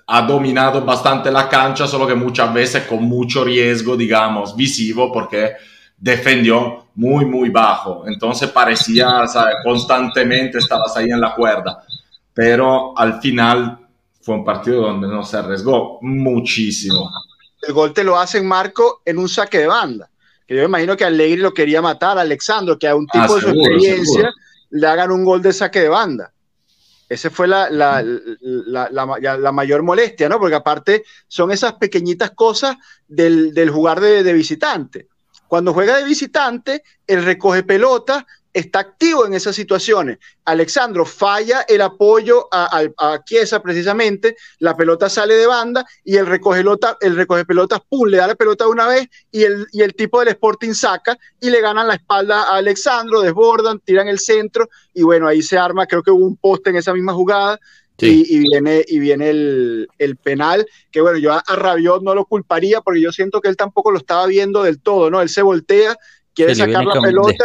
ha dominado bastante la cancha, solo que muchas veces con mucho riesgo, digamos, visivo, porque defendió muy, muy bajo. Entonces parecía, ¿sabes? constantemente estabas ahí en la cuerda. Pero al final fue un partido donde no se arriesgó muchísimo. El gol te lo hacen Marco en un saque de banda. Que yo imagino que Allegri lo quería matar, a Alexandro, que a un tipo ah, de su experiencia le hagan un gol de saque de banda. Esa fue la, la, la, la, mayor molestia, ¿no? Porque aparte son esas pequeñitas cosas del, del jugar de, de, visitante. Cuando juega de visitante, él recoge pelota, está activo en esas situaciones. Alexandro falla el apoyo a, a, Chiesa precisamente, la pelota sale de banda y el recoge, pelota, el recoge pelotas, pum, le da la pelota una vez y el, y el tipo del Sporting saca y le ganan la espalda a Alexandro, desbordan, tiran el centro y bueno, ahí se arma, creo que hubo un poste en esa misma jugada. Y, viene, y viene el, el, penal, que bueno, yo a, Rabiot no lo culparía porque yo siento que él tampoco lo estaba viendo del todo, ¿no? Él se voltea, quiere sacar la pelota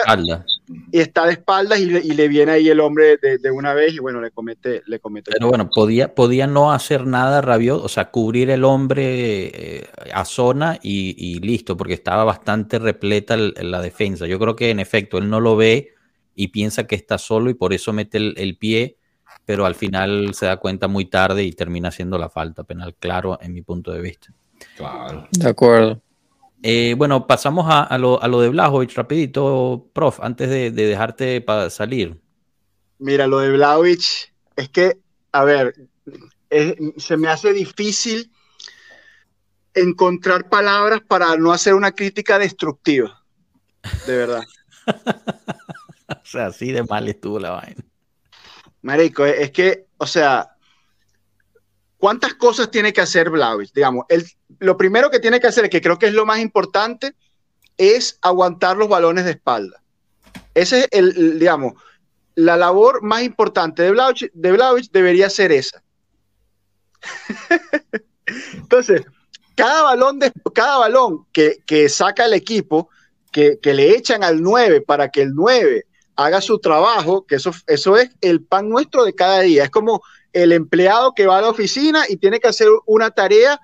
y está de espaldas y le, y le viene ahí el hombre de, de, una vez y bueno, le comete. Le comete Pero bueno, podía, podía no hacer nada Rabiot, o sea, cubrir el hombre eh, a zona y, y, listo, porque estaba bastante repleta el, la defensa. Yo creo que en efecto él no lo ve y piensa que está solo y por eso mete el, el pie, pero al final se da cuenta muy tarde y termina siendo la falta penal, claro, en mi punto de vista. Claro. De acuerdo. Eh, bueno, pasamos a, lo, a, lo, de Blajovic rapidito, prof, antes de, dejarte para salir. Mira, lo de Blajovic es que, a ver, se me hace difícil encontrar palabras para no hacer una crítica destructiva, de verdad. o sea, así de mal estuvo la vaina. Marico, es que, o sea, ¿Cuántas cosas tiene que hacer Blavis? Digamos, lo primero que tiene que hacer, que creo que es lo más importante, es aguantar los balones de espalda. Ese es el, digamos, la labor más importante de Blavis, de debería ser esa. Entonces, cada balón, de, cada balón que, saca el equipo, que, le echan al 9 para que el 9 haga su trabajo, que eso, eso es el pan nuestro de cada día. Es como el empleado que va a la oficina y tiene que hacer una tarea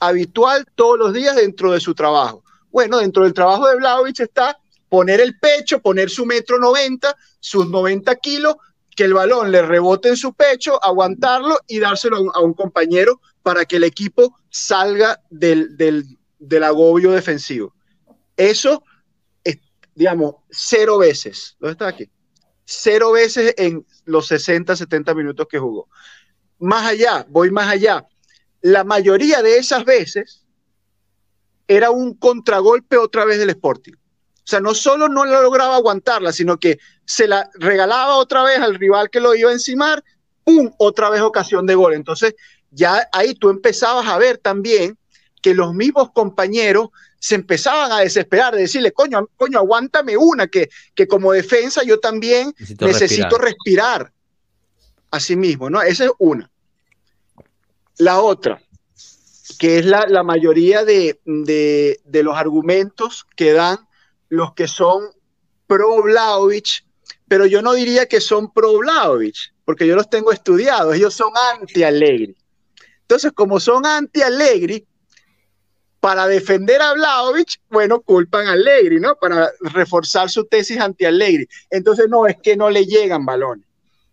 habitual todos los días dentro de su trabajo. Bueno, dentro del trabajo de Vlaovic está poner el pecho, poner su metro 90, sus 90 kilos, que el balón le rebote en su pecho, aguantarlo y dárselo a un, compañero para que el equipo salga del, del, agobio defensivo. Eso, es, digamos, cero veces. ¿Dónde está aquí? Cero veces en los 60, 70 minutos que jugó. Más allá, voy más allá. La mayoría de esas veces era un contragolpe otra vez del Sporting. O sea, no solo no la lograba aguantarla, sino que se la regalaba otra vez al rival que lo iba a encimar, ¡pum! Otra vez ocasión de gol. Entonces, ya ahí tú empezabas a ver también que los mismos compañeros se empezaban a desesperar, de decirle, coño, coño, aguántame una, que, que como defensa yo también necesito, respirar. a sí mismo, ¿no? Esa es una. La otra, que es la, mayoría de, de, los argumentos que dan los que son pro Vlaovic, pero yo no diría que son pro Vlaovic, porque yo los tengo estudiados, ellos son anti-Allegri. Entonces, como son anti-Allegri, para defender a Vlaovic, bueno, culpan a Allegri, ¿no? Para reforzar su tesis anti-Allegri. Entonces, no, es que no le llegan balones.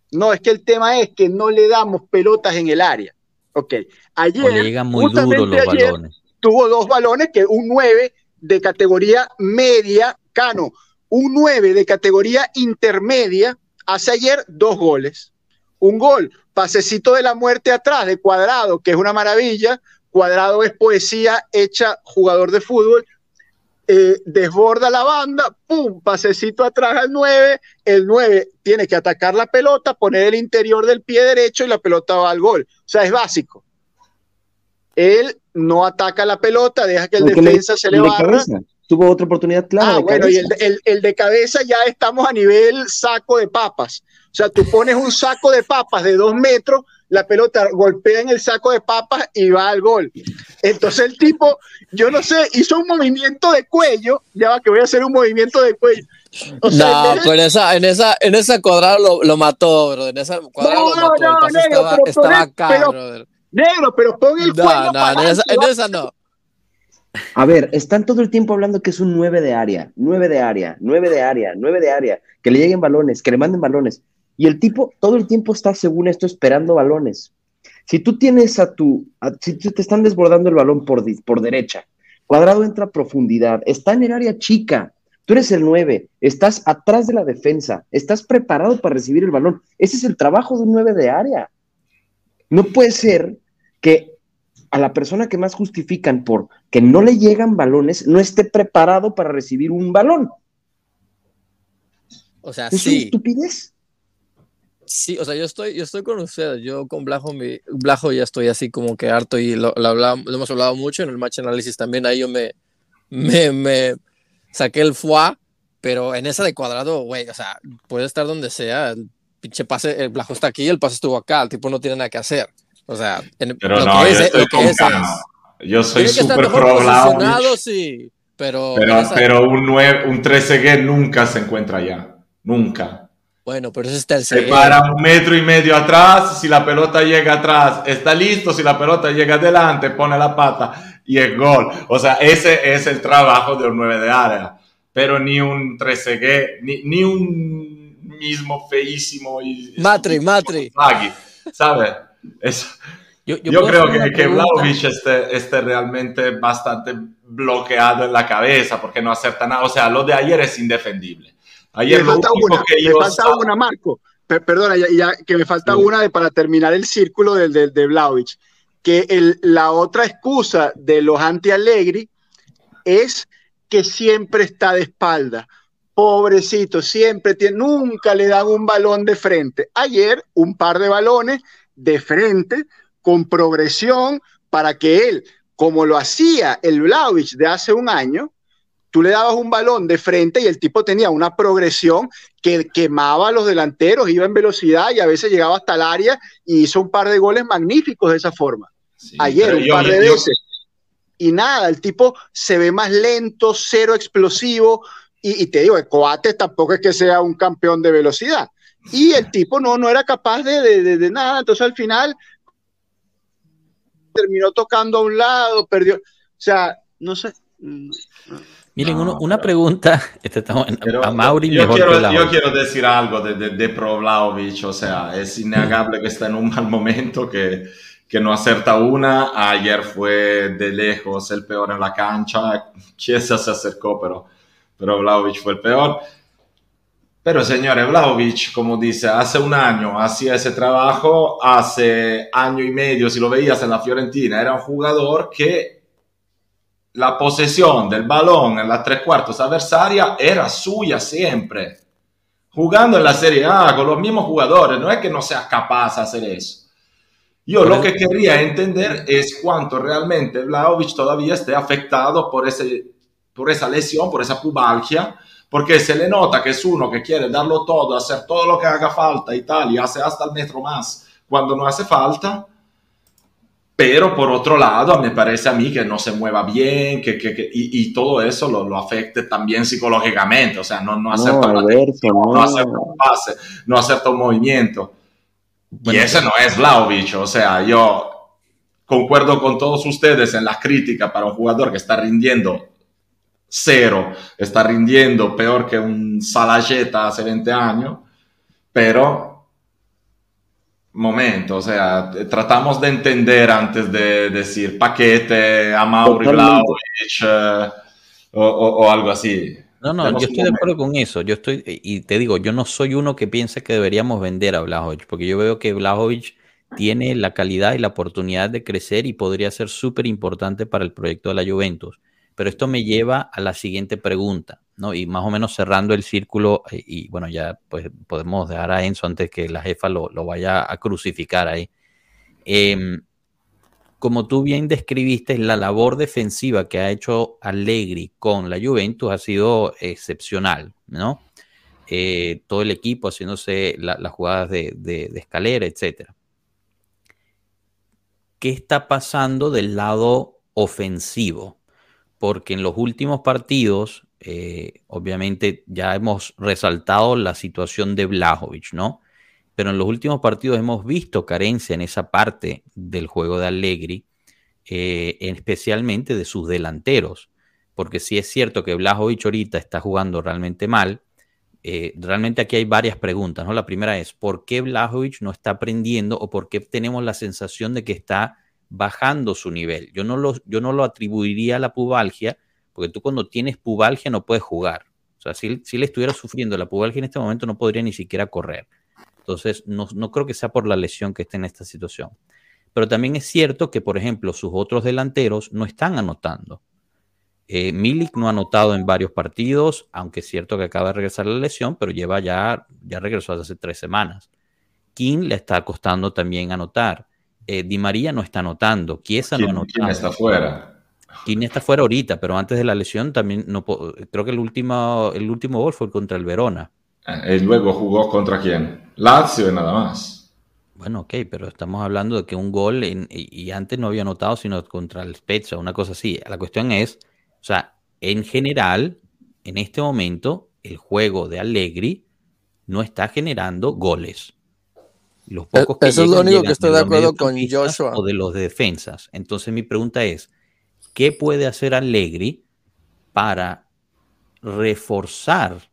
No, es que el tema es que no le damos pelotas en el área. Ok. Ayer, le llegan muy duros los balones. Tuvo dos balones que un 9 de categoría media, Cano, un 9 de categoría intermedia, hace ayer dos goles. Un gol, pasecito de la muerte atrás de Cuadrado, que es una maravilla. Cuadrado es poesía hecha jugador de fútbol. Eh, desborda la banda, pum, pasecito atrás al 9, el 9 tiene que atacar la pelota, poner el interior del pie derecho y la pelota va al gol. O sea, es básico. Él no ataca la pelota, deja que el defensa se le barra. Tuvo otra oportunidad clara. Ah, bueno, y el, de cabeza ya estamos a nivel saco de papas. O sea, tú pones un saco de papas de dos metros, la pelota golpea en el saco de papas y va al gol. Entonces el tipo, yo no sé, hizo un movimiento de cuello, ya va que voy a hacer un movimiento de cuello. no, en esa, en esa, en esa cuadrado lo, mató, bro. En esa cuadrado no, lo mató. No, estaba, estaba acá, brother. Negro, pero pon el no, no, en esa, en esa no. A ver, están todo el tiempo hablando que es un 9 de área, 9 de área, 9 de área, 9 de área, que le lleguen balones, que le manden balones. Y el tipo todo el tiempo está, según esto, esperando balones. Si tú tienes a tu, si te están desbordando el balón por, por derecha, cuadrado entra a profundidad, está en el área chica, tú eres el 9, estás atrás de la defensa, estás preparado para recibir el balón. Ese es el trabajo de un 9 de área. No puede ser que a la persona que más justifican por que no le llegan balones no esté preparado para recibir un balón. O sea, ¿Es sí. estupidez? Sí, o sea, yo estoy, yo estoy con ustedes. Yo con Blajo, mi, Blajo ya estoy así como que harto y lo, hemos hablado mucho en el match análisis también. Ahí yo me, me, me saqué el foie, pero en esa de cuadrado, güey, o sea, puede estar donde sea. El pinche pase, el Blajo está aquí, el pase estuvo acá, el tipo no tiene nada que hacer. O sea, pero lo, no, que es, lo que es, Yo soy súper pro sí, pero, pero, pero un, 9, un 13G nunca se encuentra allá. Nunca. Bueno, pero ese es el Se para un metro y medio atrás, si la pelota llega atrás, está listo, si la pelota llega adelante, pone la pata y es gol. O sea, ese es el trabajo de un 9 de área. Pero ni un 13G, ni, ni un mismo feísimo y... Matri, Matri. ¿Sabes? Eso. Yo, creo que, que Vlaovic esté, esté, realmente bastante bloqueado en la cabeza porque no acerta nada. O sea, lo de ayer es indefendible. Ayer me falta una, me falta una, Marco. perdona, ya, que me falta una de, para terminar el círculo de, de. Que el, la otra excusa de los anti-Allegri es que siempre está de espalda. Pobrecito, siempre tiene, nunca le dan un balón de frente. Ayer, un par de balones de frente, con progresión, para que él, como lo hacía el Vlaovic de hace un año, tú le dabas un balón de frente y el tipo tenía una progresión que quemaba a los delanteros, iba en velocidad y a veces llegaba hasta el área y hizo un par de goles magníficos de esa forma. Ayer, un par de veces. Y nada, el tipo se ve más lento, cero explosivo. Y, te digo, el Coates tampoco es que sea un campeón de velocidad. Y el tipo no, no era capaz de, de nada. Entonces al final terminó tocando a un lado, perdió. O sea, no sé. Miren, una pregunta. Este a Mauri yo, quiero, yo quiero decir algo de, de, de o sea, es innegable que está en un mal momento, que, que no acerta una. Ayer fue de lejos el peor en la cancha. Chiesa se acercó, pero, pero Vlaovic fue el peor. Pero señores, Vlaovic, como dice, hace un año hacía ese trabajo, hace año y medio, si lo veías en la Fiorentina, era un jugador que la posesión del balón en la tres cuartos adversaria era suya siempre. Jugando en la Serie A con los mismos jugadores, no es que no seas capaz de hacer eso. Yo lo que quería entender es cuánto realmente Vlaovic todavía esté afectado por, ese, por esa lesión, por esa pubalgia, porque se le nota que es uno que quiere darlo todo, hacer todo lo que haga falta y tal, y hace hasta el metro más cuando no hace falta, pero por otro lado, me parece a mí que no se mueva bien, que, que, y, todo eso lo, lo, afecte también psicológicamente, o sea, no, no acepta no, no. acepta un pase, no acepta un movimiento. y ese no es Vlaovic, o sea, yo concuerdo con todos ustedes en la crítica para un jugador que está rindiendo cero, está rindiendo peor que un Salajeta hace 20 años, pero momento, o sea, tratamos de entender antes de decir paquete, a Mauri eh, o, algo así. No, no, yo estoy de acuerdo con eso. Yo estoy, y te digo, yo no soy uno que piensa que deberíamos vender a Blajovic, porque yo veo que Blajovic tiene la calidad y la oportunidad de crecer y podría ser súper importante para el proyecto de la Juventus. Pero esto me lleva a la siguiente pregunta, ¿no? Y más o menos cerrando el círculo, eh, y, bueno, ya pues podemos dejar a Enzo antes que la jefa lo, vaya a crucificar ahí. Em, como tú bien describiste, la labor defensiva que ha hecho Allegri con la Juventus ha sido excepcional, ¿no? Eh, todo el equipo haciéndose las jugadas de, de escalera, etcétera. ¿Qué está pasando del lado ofensivo? Porque en los últimos partidos, eh, obviamente ya hemos resaltado la situación de Blajovic, ¿no? Pero en los últimos partidos hemos visto carencia en esa parte del juego de Allegri, eh, especialmente de sus delanteros, porque si es cierto que Blajovic ahorita está jugando realmente mal, eh, realmente aquí hay varias preguntas, ¿no? La primera es, ¿por qué Blajovic no está aprendiendo o por qué tenemos la sensación de que está bajando su nivel. Yo no lo, yo no lo atribuiría a la pubalgia, porque tú cuando tienes pubalgia no puedes jugar. O sea, si, si él estuviera sufriendo la pubalgia en este momento no podría ni siquiera correr. Entonces, no, creo que sea por la lesión que esté en esta situación. Pero también es cierto que, por ejemplo, sus otros delanteros no están anotando. Eh, Milik no ha anotado en varios partidos, aunque es cierto que acaba de regresar la lesión, pero lleva ya, ya regresó hace tres semanas. King le está costando también anotar. Eh, Di María no está anotando, Chiesa no anota. ¿Quién está fuera? ¿Quién está fuera ahorita, pero antes de la lesión también no creo que el último, el último gol fue contra el Verona. Y luego jugó contra quién? Lazio y nada más. Bueno, ok, pero estamos hablando de que un gol y, antes no había anotado sino contra el Spezia, una cosa así. La cuestión es, o sea, en general, en este momento, el juego de Allegri no está generando goles. Los pocos que Eso es lo único que estoy de acuerdo con Joshua. O de los defensas. Entonces mi pregunta es, ¿qué puede hacer Allegri para reforzar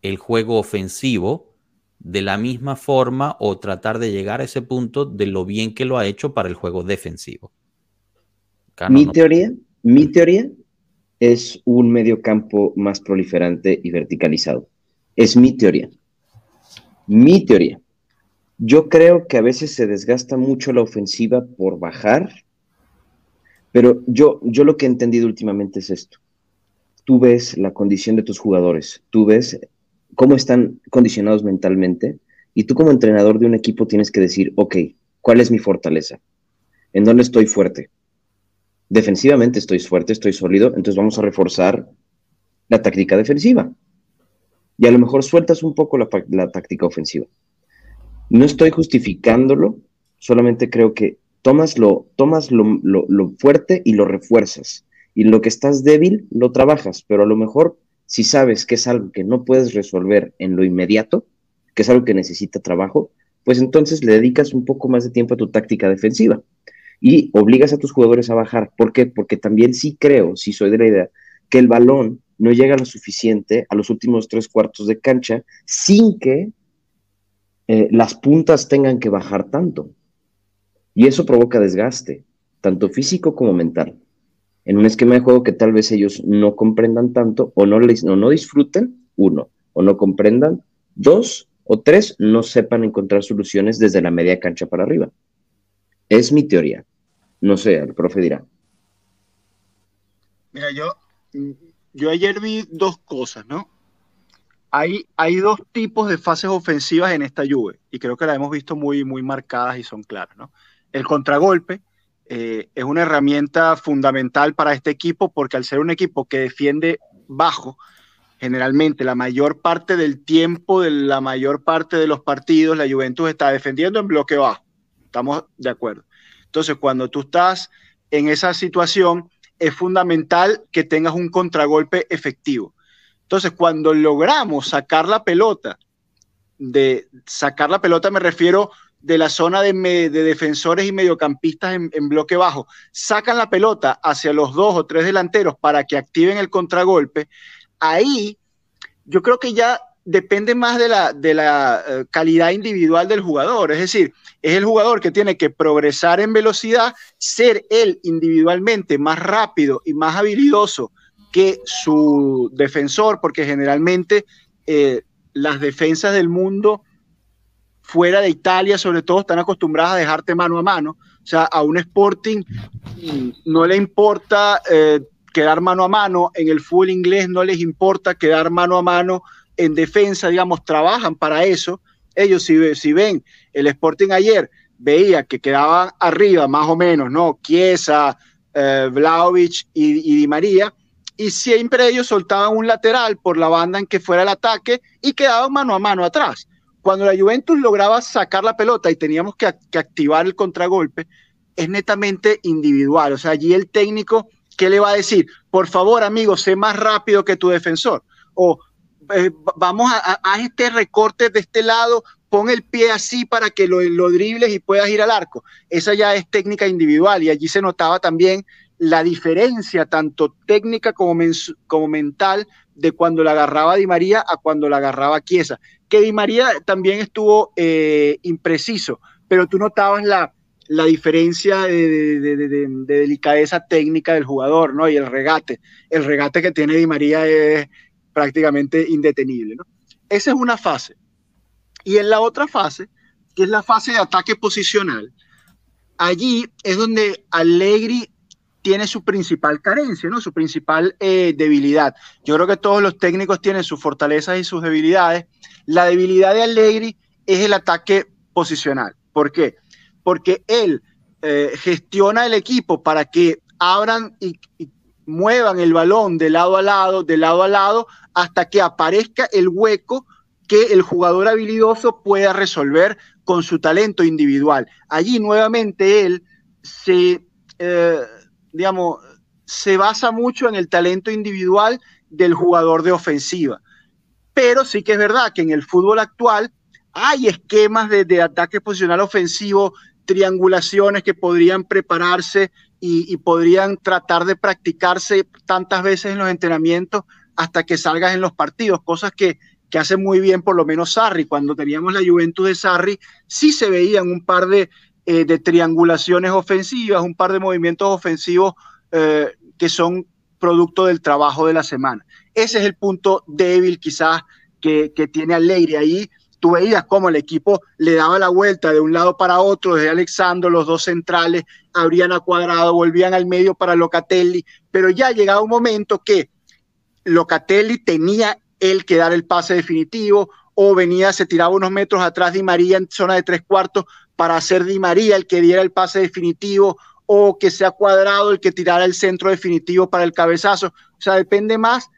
el juego ofensivo de la misma forma o tratar de llegar a ese punto de lo bien que lo ha hecho para el juego defensivo? mi teoría, mi teoría es un medio campo más proliferante y verticalizado. Es mi teoría. Mi teoría. Yo creo que a veces se desgasta mucho la ofensiva por bajar, pero yo, yo lo que he entendido últimamente es esto. Tú ves la condición de tus jugadores, tú ves cómo están condicionados mentalmente y tú como entrenador de un equipo tienes que decir, ok, ¿cuál es mi fortaleza? ¿En dónde estoy fuerte? Defensivamente estoy fuerte, estoy sólido, entonces vamos a reforzar la táctica defensiva. Y a lo mejor sueltas un poco la, táctica ofensiva. No estoy justificándolo, solamente creo que tomas, lo, tomas lo, lo, fuerte y lo refuerzas. Y lo que estás débil, lo trabajas, pero a lo mejor si sabes que es algo que no puedes resolver en lo inmediato, que es algo que necesita trabajo, pues entonces le dedicas un poco más de tiempo a tu táctica defensiva y obligas a tus jugadores a bajar. ¿Por qué? Porque también sí creo, sí soy de la idea, que el balón no llega lo suficiente a los últimos tres cuartos de cancha sin que eh, las puntas tengan que bajar tanto. Y eso provoca desgaste, tanto físico como mental. En un esquema de juego que tal vez ellos no comprendan tanto o no, les, no disfruten, uno, o no comprendan, dos, o tres, no sepan encontrar soluciones desde la media cancha para arriba. Es mi teoría. No sé, el profe dirá. Mira, yo, yo ayer vi dos cosas, ¿no? Hay, dos tipos de fases ofensivas en esta lluvia y creo que las hemos visto muy, muy marcadas y son claras, ¿no? El contragolpe eh, es una herramienta fundamental para este equipo porque al ser un equipo que defiende bajo, generalmente la mayor parte del tiempo de la mayor parte de los partidos, la Juventus está defendiendo en bloque bajo. Estamos de acuerdo. Entonces, cuando tú estás en esa situación, es fundamental que tengas un contragolpe efectivo. Entonces, cuando logramos sacar la pelota, de sacar la pelota me refiero de la zona de, defensores y mediocampistas en, en, bloque bajo, sacan la pelota hacia los dos o tres delanteros para que activen el contragolpe, ahí yo creo que ya depende más de la, de la eh, calidad individual del jugador. Es decir, es el jugador que tiene que progresar en velocidad, ser él individualmente más rápido y más habilidoso que su defensor, porque generalmente eh, las defensas del mundo fuera de Italia, sobre todo, están acostumbradas a dejarte mano a mano. O sea, a un Sporting mm, no le importa eh, quedar mano a mano, en el fútbol inglés no les importa quedar mano a mano en defensa, digamos, trabajan para eso. Ellos si, si ven el Sporting ayer, veía que quedaban arriba más o menos, ¿no? Chiesa, eh, Vlaovic y, Di María, y siempre ellos soltaban un lateral por la banda en que fuera el ataque y quedaban mano a mano atrás. Cuando la Juventus lograba sacar la pelota y teníamos que, activar el contragolpe, es netamente individual. O sea, allí el técnico, ¿qué le va a decir? Por favor, amigo, sé más rápido que tu defensor. O eh, vamos a, este recorte de este lado, pon el pie así para que lo, lo dribles y puedas ir al arco. Esa ya es técnica individual y allí se notaba también la diferencia, tanto técnica como, como mental, de cuando la agarraba Di María a cuando la agarraba Chiesa. Que Di María también estuvo eh, impreciso, pero tú notabas la, la diferencia de, de, delicadeza técnica del jugador, ¿no? Y el regate. El regate que tiene Di María es, prácticamente indetenible. ¿no? Esa es una fase. Y en la otra fase, que es la fase de ataque posicional, allí es donde Allegri tiene su principal carencia, ¿no? su principal eh, debilidad. Yo creo que todos los técnicos tienen sus fortalezas y sus debilidades. La debilidad de Allegri es el ataque posicional. ¿Por qué? Porque él eh, gestiona el equipo para que abran y, muevan el balón de lado a lado, de lado a lado, hasta que aparezca el hueco que el jugador habilidoso pueda resolver con su talento individual. Allí nuevamente él se, eh, digamos, se basa mucho en el talento individual del jugador de ofensiva. Pero sí que es verdad que en el fútbol actual hay esquemas de, ataque posicional ofensivo, triangulaciones que podrían prepararse y, podrían tratar de practicarse tantas veces en los entrenamientos hasta que salgas en los partidos, cosas que, que hace muy bien por lo menos Sarri. Cuando teníamos la Juventus de Sarri, sí se veían un par de, eh, de triangulaciones ofensivas, un par de movimientos ofensivos eh, que son producto del trabajo de la semana. Ese es el punto débil quizás que, que tiene Alegre ahí tú veías cómo el equipo le daba la vuelta de un lado para otro, desde Alexandro, los dos centrales abrían a cuadrado, volvían al medio para Locatelli, pero ya llegaba un momento que Locatelli tenía él que dar el pase definitivo o venía, se tiraba unos metros atrás Di María en zona de tres cuartos para hacer Di María el que diera el pase definitivo o que sea cuadrado el que tirara el centro definitivo para el cabezazo. O sea, depende más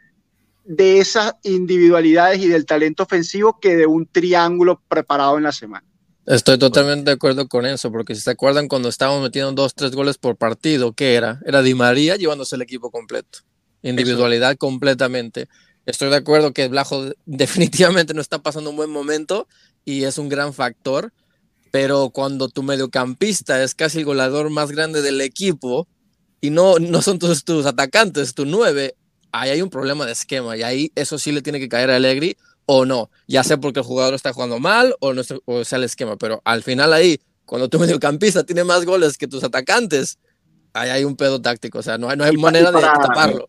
de esas individualidades y del talento ofensivo que de un triángulo preparado en la semana. Estoy totalmente de acuerdo con eso, porque si se acuerdan cuando estábamos metiendo dos, tres goles por partido, ¿qué era? Era Di María llevándose el equipo completo. Individualidad completamente. Estoy de acuerdo que Blajo definitivamente no está pasando un buen momento y es un gran factor, pero cuando tu mediocampista es casi el goleador más grande del equipo y no, no son tus, tus atacantes, tu nueve, ahí hay un problema de esquema y ahí eso sí le tiene que caer a Allegri o no, ya sea porque el jugador está jugando mal o, no o sea el esquema, pero al final ahí, cuando tu mediocampista tiene más goles que tus atacantes, ahí hay un pedo táctico, o sea, no hay, no hay manera de taparlo.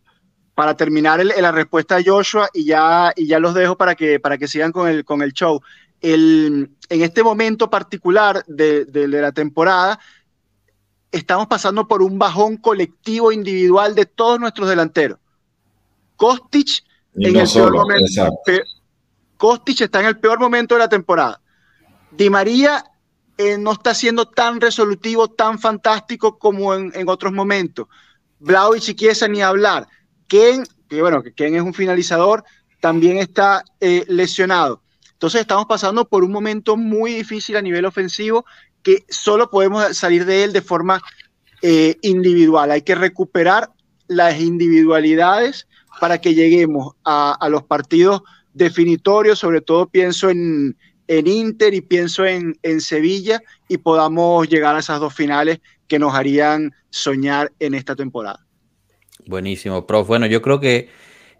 Para terminar la respuesta de Joshua y ya, y ya los dejo para que, para que sigan con el, con el show. El, en este momento particular de, de, la temporada, estamos pasando por un bajón colectivo individual de todos nuestros delanteros. Kostic en el peor momento, Kostic está en el peor momento de la temporada. Di María eh, no está siendo tan resolutivo, tan fantástico como en, otros momentos. Blau y Chiquiesa ni hablar. Ken, que bueno, que Ken es un finalizador, también está eh, lesionado. Entonces estamos pasando por un momento muy difícil a nivel ofensivo que solo podemos salir de él de forma eh, individual. Hay que recuperar las individualidades para que lleguemos a, los partidos definitorio, sobre todo pienso en, en Inter y pienso en, en, Sevilla y podamos llegar a esas dos finales que nos harían soñar en esta temporada. Buenísimo, prof. Bueno, yo creo que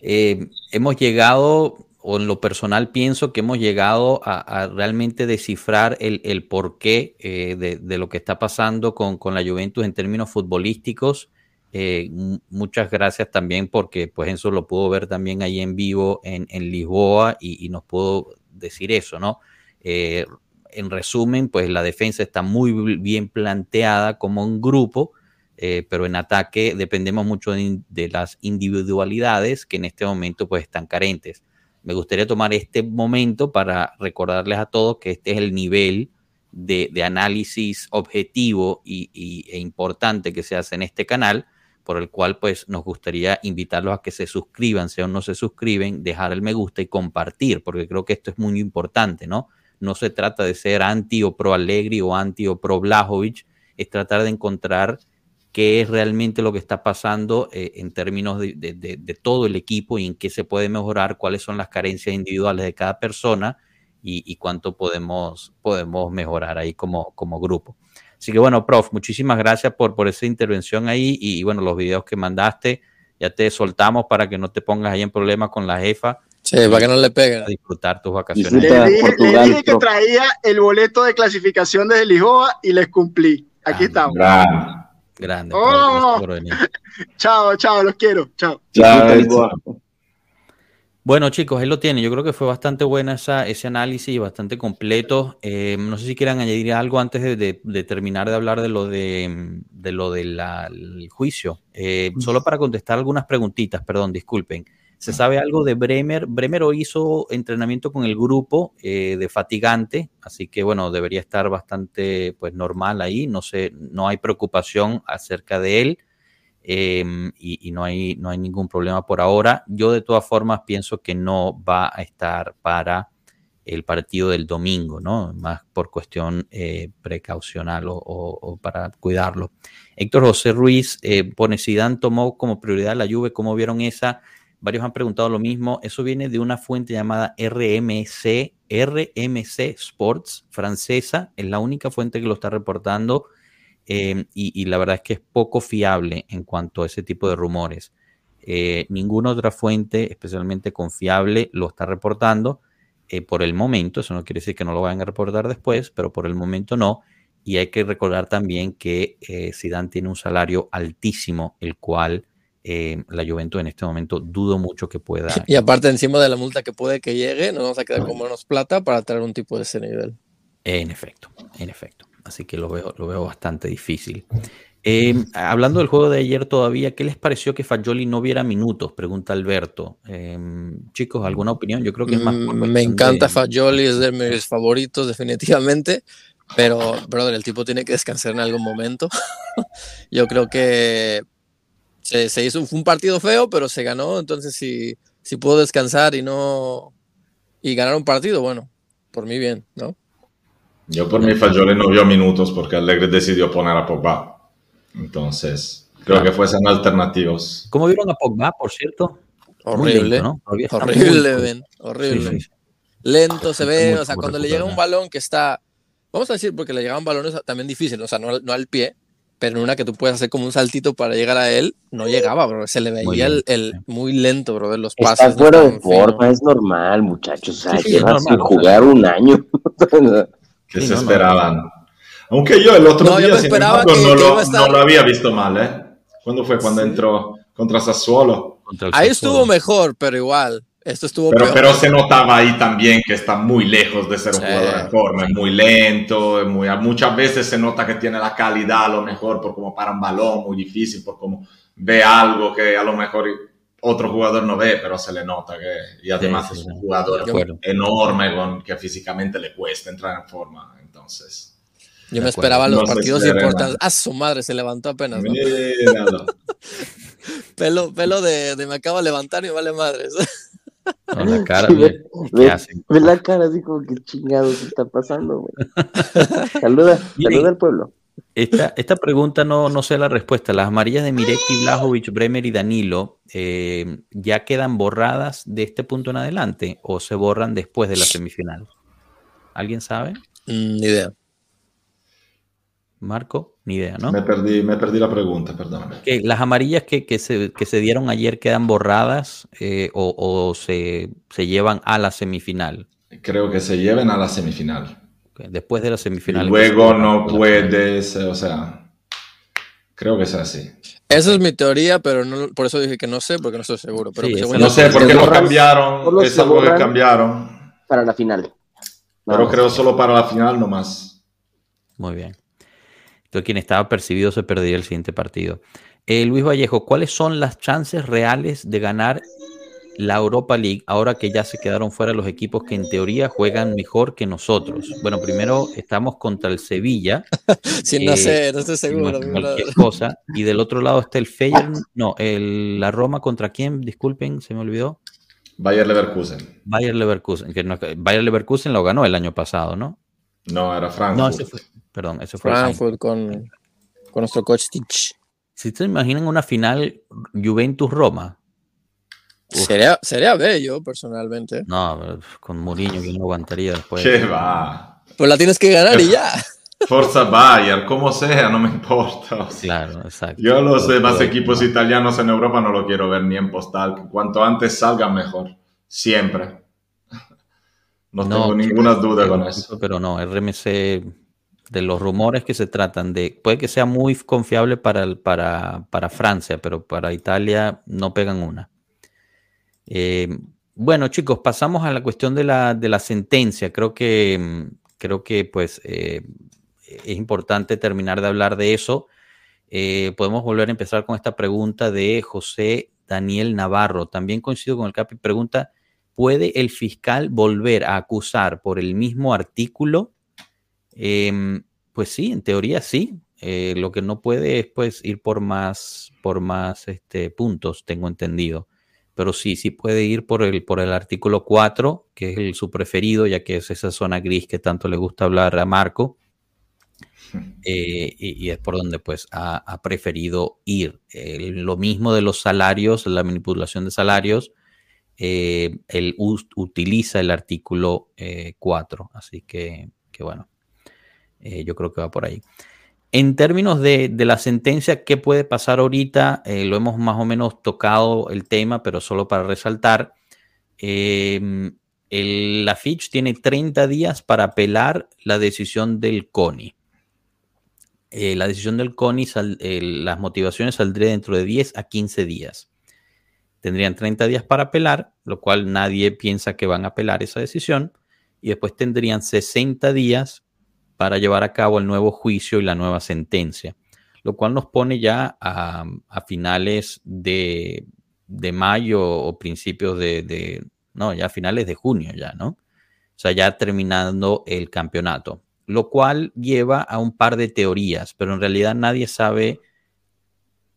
eh, hemos llegado, o en lo personal pienso que hemos llegado a, realmente descifrar el, el porqué eh, de, de, lo que está pasando con, con la Juventus en términos futbolísticos eh, muchas gracias también porque pues eso lo puedo ver también ahí en vivo en, Lisboa y, nos puedo decir eso, ¿no? Eh, en resumen, pues la defensa está muy bien planteada como un grupo, pero en ataque dependemos mucho de, las individualidades que en este momento pues están carentes. Me gustaría tomar este momento para recordarles a todos que este es el nivel de, análisis objetivo y, e importante que se hace en este canal por el cual pues nos gustaría invitarlos a que se suscriban, si aún no se suscriben, dejar el me gusta y compartir, porque creo que esto es muy importante, ¿no? No se trata de ser anti o pro Allegri o anti o pro Blajovic, es tratar de encontrar qué es realmente lo que está pasando eh, en términos de, todo el equipo y en qué se puede mejorar, cuáles son las carencias individuales de cada persona y, cuánto podemos, podemos mejorar ahí como, como grupo. Así que bueno, prof, muchísimas gracias por, por esa intervención ahí y, bueno, los videos que mandaste, ya te soltamos para que no te pongas ahí en problemas con la jefa. Sí, para que no le peguen. A disfrutar tus vacaciones. le, dije, que traía el boleto de clasificación desde Lisboa y les cumplí. Aquí estamos. Grande. Oh. chao, chao, los quiero. Chao. Chao. Bueno, chicos, él lo tiene. Yo creo que fue bastante buena esa, ese análisis, bastante completo. Eh, no sé si quieran añadir algo antes de, terminar de hablar de lo de, lo del juicio. Eh, solo para contestar algunas preguntitas, perdón, disculpen. ¿Se sabe algo de Bremer? Bremer hoy hizo entrenamiento con el grupo eh, de fatigante, así que bueno, debería estar bastante pues normal ahí. No sé, no hay preocupación acerca de él. Em, y, no, hay, no hay ningún problema por ahora. Yo de todas formas pienso que no va a estar para el partido del domingo, ¿no? Más por cuestión eh, precaucional o, para cuidarlo. Héctor José Ruiz eh, pone, Zidane tomó como prioridad la lluvia, ¿cómo vieron esa? Varios han preguntado lo mismo. Eso viene de una fuente llamada RMC, RMC Sports, francesa. Es la única fuente que lo está reportando Em, y, la verdad es que es poco fiable en cuanto a ese tipo de rumores. Eh, ninguna otra fuente especialmente confiable lo está reportando eh, por el momento. Eso no quiere decir que no lo vayan a reportar después, pero por el momento no. Y hay que recordar también que eh, Zidane tiene un salario altísimo, el cual la Juventus en este momento dudo mucho que pueda. Y aparte, encima de la multa que puede que llegue, nos vamos a quedar con menos plata para traer un tipo de ese nivel. En efecto, en efecto así que lo veo, lo veo bastante difícil. Em, hablando del juego de ayer todavía, ¿qué les pareció que Fagioli no viera minutos? Pregunta Alberto. Em, chicos, ¿alguna opinión? Yo creo que es más... Mm, me encanta Fagioli, es de mis favoritos definitivamente, pero, brother, el tipo tiene que descansar en algún momento. Yo creo que se, hizo, fue un partido feo, pero se ganó, entonces si, si puedo descansar y no y ganar un partido, bueno, por mí bien, ¿no? Yo por mi Fagioli no vio minutos porque Allegri decidió poner a Pogba. Entonces, creo que fuesen alternativos. ¿Cómo vieron a Pogba, por cierto? Horrible, ¿no? Horrible, ven, horrible. Lento se ve, o sea, cuando le llega un balón que está, vamos a decir, porque le llegaban balones también difíciles, o sea, no, no al pie, pero en una que tú puedes hacer como un saltito para llegar a él, no llegaba, bro. Se le veía el, el, muy lento, bro, de los pases. Está fuera de forma, es normal, muchachos. O sea, llevas sin jugar un año. que se esperaban. Aunque yo el otro día, sin embargo, no, lo, no, lo, había visto mal, ¿eh? ¿Cuándo fue? Cuando entró contra Sassuolo. Ahí estuvo mejor, pero igual. Esto estuvo pero, pero se notaba ahí también que está muy lejos de ser un jugador en forma, es muy lento, muy, muchas veces se nota que tiene la calidad a lo mejor por como para un balón, muy difícil, por como ve algo que a lo mejor otro jugador no ve, pero se le nota que, y además es un jugador enorme con, que físicamente le cuesta entrar en forma, entonces... Yo me esperaba los partidos importantes. ¡Ah, su madre! Se levantó apenas. pelo pelo de, de, me acabo de levantar y vale madres. la cara, ve, la cara así como que chingado se está pasando, saluda, saluda al pueblo. Esta, esta pregunta no, no sé la respuesta. Las amarillas de Miretti, Blajovic, Bremer y Danilo eh, ya quedan borradas de este punto en adelante o se borran después de la semifinal. ¿Alguien sabe? Mm, ni idea. Marco, ni idea, ¿no? Me perdí, me perdí la pregunta, perdóname. Que las amarillas que, que, se, que, se, dieron ayer quedan borradas eh, o, o se, se, llevan a la semifinal. Creo que se lleven a la semifinal. Okay. Después de la semifinal. Y luego no puedes, o sea, creo que es así. Esa es mi teoría, pero no, por eso dije que no sé, porque no estoy seguro. Pero sí, no sé por qué lo cambiaron. Es algo que cambiaron. Para la final. Pero creo solo para la final nomás. Muy bien quien estaba percibido se perdería el siguiente partido. Eh, Luis Vallejo, ¿cuáles son las chances reales de ganar la Europa League ahora que ya se quedaron fuera los equipos que en teoría juegan mejor que nosotros? Bueno, primero estamos contra el Sevilla. sí, no eh, sé, no estoy seguro. Cualquier cosa. Y del otro lado está el Feyenoord, no, el, la Roma contra quién, disculpen, se me olvidó. Bayer Leverkusen. Bayer Leverkusen, que no, Bayer Leverkusen lo ganó el año pasado, ¿no? No, era Frankfurt. No, ese fue, Perdón, eso fue. Frankfurt con, con nuestro coach Stitch. Si te imaginan una final Juventus-Roma. Sería, sería bello, personalmente. No, con Mourinho que no aguantaría después. ¿Qué va? Pues la tienes que ganar y ya. Forza Bayern, como sea, no me importa. claro, exacto. Yo los demás equipos italianos en Europa no lo quiero ver ni en postal. Cuanto antes salgan, mejor. Siempre. No, tengo ninguna duda con eso. Pero no, RMC de los rumores que se tratan de, puede que sea muy confiable para, para, para Francia, pero para Italia no pegan una. Eh, bueno, chicos, pasamos a la cuestión de la, de la sentencia. Creo que, creo que pues, eh, es importante terminar de hablar de eso. Eh, podemos volver a empezar con esta pregunta de José Daniel Navarro. También coincido con el Capi. Pregunta, ¿puede el fiscal volver a acusar por el mismo artículo? Em, pues sí, en teoría sí. Eh, lo que no puede es pues ir por más, por más este, puntos, tengo entendido. Pero sí, sí puede ir por el, por el artículo 4, que es el, su preferido, ya que es esa zona gris que tanto le gusta hablar a Marco. Eh, y, es por donde pues ha, preferido ir. lo mismo de los salarios, la manipulación de salarios, eh, él utiliza el artículo 4. Así que, que bueno. Eh, yo creo que va por ahí. En términos de, la sentencia, ¿qué puede pasar ahorita? Eh, lo hemos más o menos tocado el tema, pero solo para resaltar. Em, la Fitch tiene 30 días para apelar la decisión del CONI. Eh, la decisión del CONI, las motivaciones saldrían dentro de 10 a 15 días. Tendrían 30 días para apelar, lo cual nadie piensa que van a apelar esa decisión. Y después tendrían 60 días para llevar a cabo el nuevo juicio y la nueva sentencia, lo cual nos pone ya a, finales de, mayo o principios de, no, ya finales de junio ya, ¿no? O sea, ya terminando el campeonato, lo cual lleva a un par de teorías, pero en realidad nadie sabe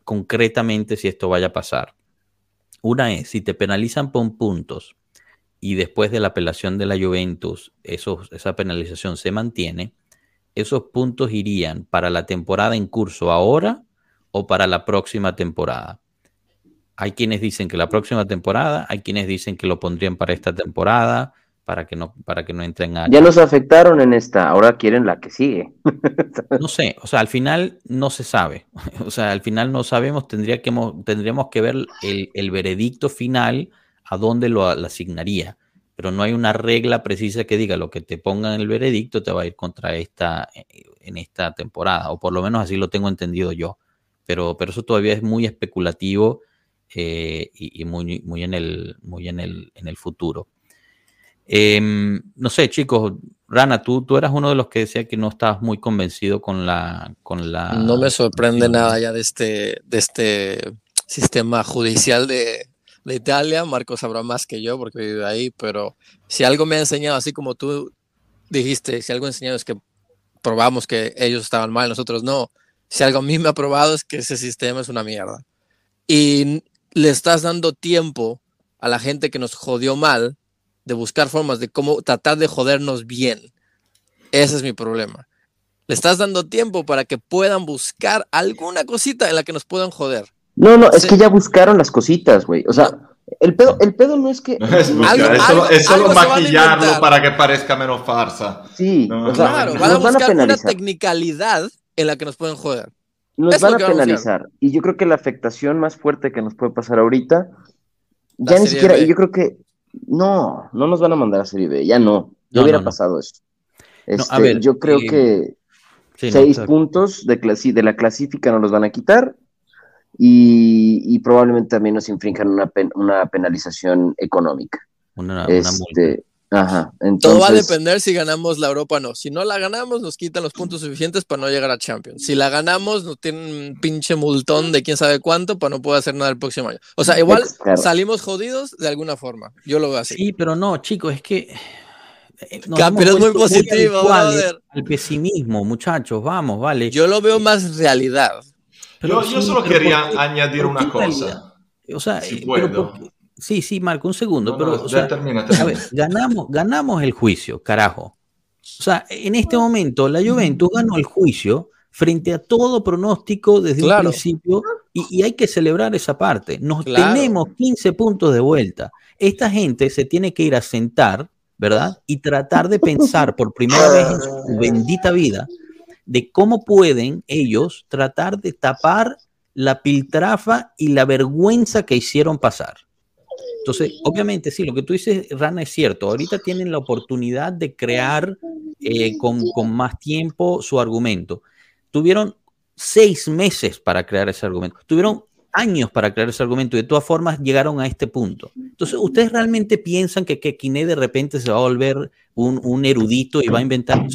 concretamente si esto vaya a pasar. Una es, si te penalizan por puntos y después de la apelación de la Juventus, esa penalización se mantiene, esos puntos irían para la temporada en curso ahora o para la próxima temporada. Hay quienes dicen que la próxima temporada, hay quienes dicen que lo pondrían para esta temporada, para que no, para que no entren a... Ya nos afectaron en esta, ahora quieren la que sigue. no sé, o sea, al final no se sabe. O sea, al final no sabemos, tendría que, tendríamos que ver el, veredicto final a dónde lo, asignaría. Pero no hay una regla precisa que diga lo que te ponga en el veredicto te va a ir contra esta en esta temporada, o por lo menos así lo tengo entendido yo. Pero, pero eso todavía es muy especulativo eh, y, muy, muy, en el, muy en el, en el futuro. Em, no sé, chicos, Rana, tú, tú eras uno de los que decía que no estabas muy convencido con la... Con la no me sorprende nada ya de este, de este sistema judicial de, de Italia. Marcos sabrá más que yo porque vive ahí, pero si algo me ha enseñado, así como tú dijiste, si algo ha enseñado es que probamos que ellos estaban mal, nosotros no. Si algo a mí me ha probado es que ese sistema es una mierda. Y le estás dando tiempo a la gente que nos jodió mal de buscar formas de cómo tratar de jodernos bien. Ese es mi problema. Le estás dando tiempo para que puedan buscar alguna cosita en la que nos puedan joder. No, no, es que ya buscaron las cositas, güey. O sea, el pedo, el pedo no es que. es, solo, maquillarlo para que parezca menos farsa. Sí, claro, van a buscar una tecnicalidad en la que nos pueden joder. Nos van a penalizar. y yo creo que la afectación más fuerte que nos puede pasar ahorita, ya ni siquiera, y yo creo que no, no nos van a mandar a Serie B, ya no. Ya hubiera pasado eso. Este, yo creo eh, que seis puntos de, de la clasifica no los van a quitar y, probablemente también nos infrinjan una, una penalización económica. Una, este, Ajá, Todo va a depender si ganamos la Europa o no. Si no la ganamos, nos quitan los puntos suficientes para no llegar a Champions. Si la ganamos, nos tienen un pinche multón de quién sabe cuánto para no poder hacer nada el próximo año. O sea, igual salimos jodidos de alguna forma. Yo lo veo así. Sí, pero no, chicos, es que. Eh, pero es muy positivo, El pesimismo, muchachos, vamos, vale. Yo lo veo más realidad. Yo, solo quería añadir una cosa. O sea, si eh, puedo. Sí, sí, Marco, un segundo. pero, A ver, ganamos, ganamos el juicio, carajo. O sea, en este momento la Juventus ganó el juicio frente a todo pronóstico desde un principio y, hay que celebrar esa parte. Nos tenemos 15 puntos de vuelta. Esta gente se tiene que ir a sentar, ¿verdad? Y tratar de pensar por primera vez en su bendita vida de cómo pueden ellos tratar de tapar la piltrafa y la vergüenza que hicieron pasar. Entonces, obviamente, sí, lo que tú dices, Rana, es cierto. Ahorita tienen la oportunidad de crear eh, con, más tiempo su argumento. Tuvieron seis meses para crear ese argumento. Tuvieron años para crear ese argumento y de todas formas llegaron a este punto. Entonces, ¿ustedes realmente piensan que, que de repente se va a volver un, un erudito y va a inventar?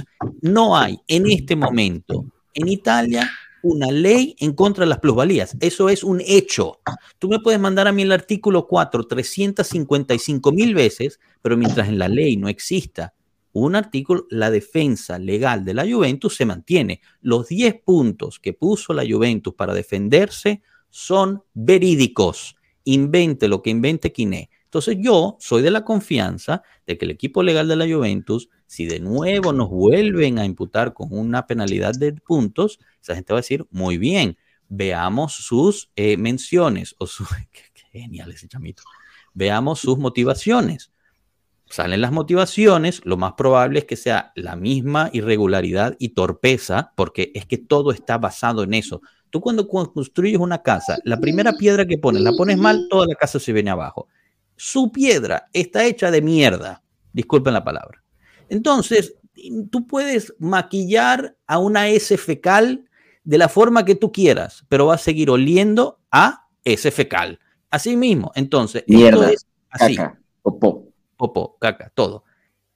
No hay en este momento en Italia una ley en contra de las plusvalías. Eso es un hecho. Tú me puedes mandar a mí el artículo 4 355 mil veces, pero mientras en la ley no exista un artículo, la defensa legal de la Juventus se mantiene. Los 10 puntos que puso la Juventus para defenderse son verídicos. Invente lo que invente Quiné. Entonces yo soy de la confianza de que el equipo legal de la Juventus si de nuevo nos vuelven a imputar con una penalidad de puntos, esa gente va a decir, muy bien, veamos sus eh, menciones o su... Qué, genial ese chamito. Veamos sus motivaciones. Salen las motivaciones, lo más probable es que sea la misma irregularidad y torpeza, porque es que todo está basado en eso. Tú cuando construyes una casa, la primera piedra que pones, la pones mal, toda la casa se viene abajo. Su piedra está hecha de mierda, disculpen la palabra. Entonces, tú puedes maquillar a una S fecal de la forma que tú quieras, pero va a seguir oliendo a S fecal. Así mismo. Entonces, Mierda, es así. Caca, popó. Popó, caca, todo.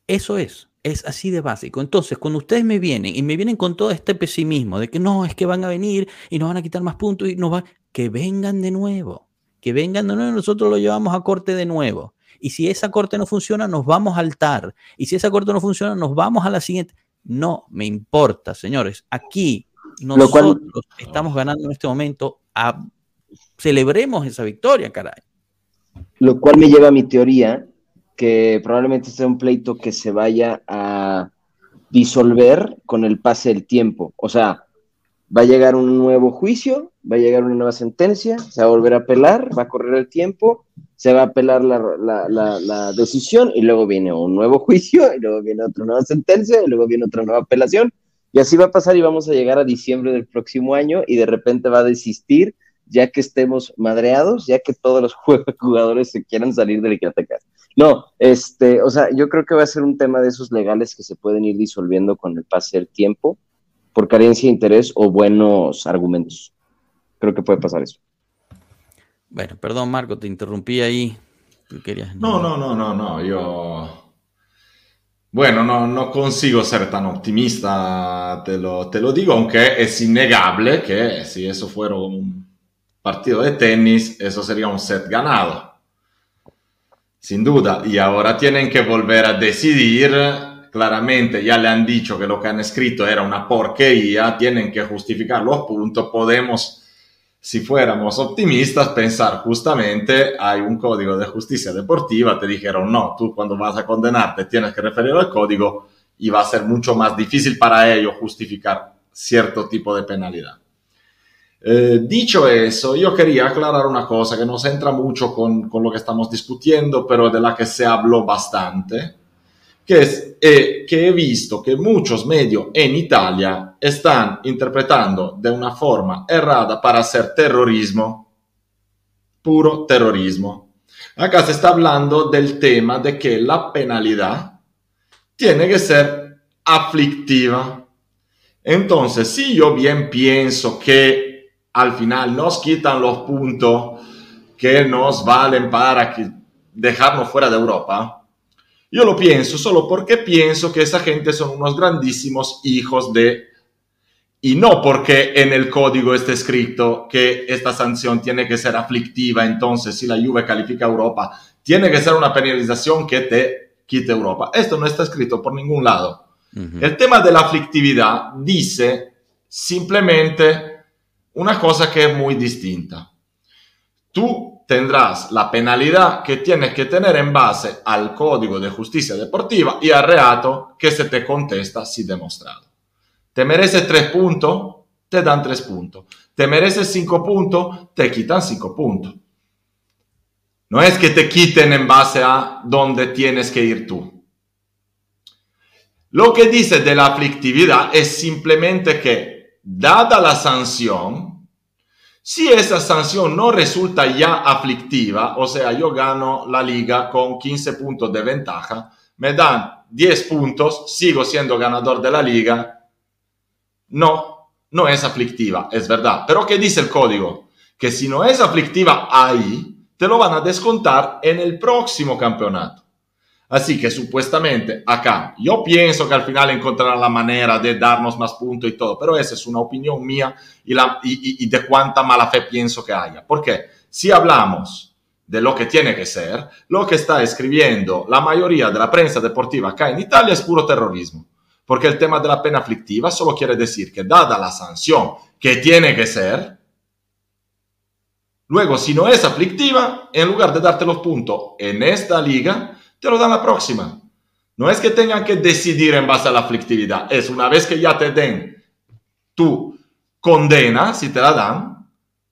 Eso es, es así de básico. Entonces, cuando ustedes me vienen y me vienen con todo este pesimismo de que no, es que van a venir y nos van a quitar más puntos y nos van, que vengan de nuevo, que vengan de nuevo, nosotros lo llevamos a corte de nuevo. Y si esa corte no funciona, nos vamos al altar. Y si esa corte no funciona, nos vamos a la siguiente. No me importa, señores. Aquí nosotros estamos ganando en este momento. celebremos esa victoria, caray. Lo cual me lleva a mi teoría que probablemente sea un pleito que se vaya a disolver con el pase del tiempo. O sea, va a llegar un nuevo juicio, va a llegar una nueva sentencia, se va a volver a apelar, va a correr el tiempo, se va a apelar la, decisión y luego viene un nuevo juicio y luego viene otra nueva sentencia y luego viene otra nueva apelación. Y así va a pasar y vamos a llegar a diciembre del próximo año y de repente va a desistir ya que estemos madreados, ya que todos los jugadores se quieran salir del Icatecas. No, este, o sea, yo creo que va a ser un tema de esos legales que se pueden ir disolviendo con el pase del tiempo por carencia de interés o buenos argumentos. Creo que puede pasar eso. Bueno, perdón Marco, te interrumpí ahí. Querías... No, no, no, no, no, yo... Bueno, no, no consigo ser tan optimista, te lo, te lo digo, aunque es innegable que si eso fuera un partido de tenis, eso sería un set ganado. Sin duda. Y ahora tienen que volver a decidir claramente ya le han dicho que lo que han escrito era una porquería, tienen que justificar los puntos, podemos, si fuéramos optimistas, pensar justamente hay un código de justicia deportiva, te dijeron no, tú cuando vas a condenarte tienes que referir al código y va a ser mucho más difícil para ellos justificar cierto tipo de penalidad. Eh, dicho eso, yo quería aclarar una cosa que nos entra mucho con, con lo que estamos discutiendo, pero de la que se habló bastante que, es, eh, que he visto que muchos medios en Italia están interpretando de una forma errada para hacer terrorismo, puro terrorismo. Acá se está hablando del tema de que la penalidad tiene que ser aflictiva. Entonces, si yo bien pienso que al final nos quitan los puntos que nos valen para dejarnos fuera de Europa, yo lo pienso solo porque pienso que esa gente son unos grandísimos hijos de... Y no porque en el código esté escrito que esta sanción tiene que ser aflictiva, entonces si la Juve califica a Europa, tiene que ser una penalización que te quite Europa. Esto no está escrito por ningún lado. El tema de la aflictividad dice simplemente una cosa que es muy distinta. Tú tendrás la penalidad que tienes que tener en base al Código de Justicia Deportiva y al reato que se te contesta si demostrado. ¿Te mereces tres puntos? Te dan tres puntos. ¿Te mereces cinco puntos? Te quitan cinco puntos. No es que te quiten en base a dónde tienes que ir tú. Lo que dice de la aflictividad es simplemente que, dada la sanción, si esa sanción no resulta ya aflictiva, o sea, yo gano la liga con 15 puntos de ventaja, me dan 10 puntos, sigo siendo ganador de la liga, no, no es aflictiva, es verdad. Pero ¿qué dice el código? Que si no es aflictiva ahí, te lo van a descontar en el próximo campeonato. Así que supuestamente acá, yo pienso que al final encontrarán la manera de darnos más puntos y todo, pero esa es una opinión mía y, la, y, y de cuánta mala fe pienso que haya. Porque si hablamos de lo que tiene que ser, lo que está escribiendo la mayoría de la prensa deportiva acá en Italia es puro terrorismo. Porque el tema de la pena aflictiva solo quiere decir que dada la sanción que tiene que ser, luego si no es aflictiva, en lugar de darte los puntos en esta liga, te lo dan la próxima. No es que tengan que decidir en base a la aflictividad, es una vez que ya te den tu condena, si te la dan,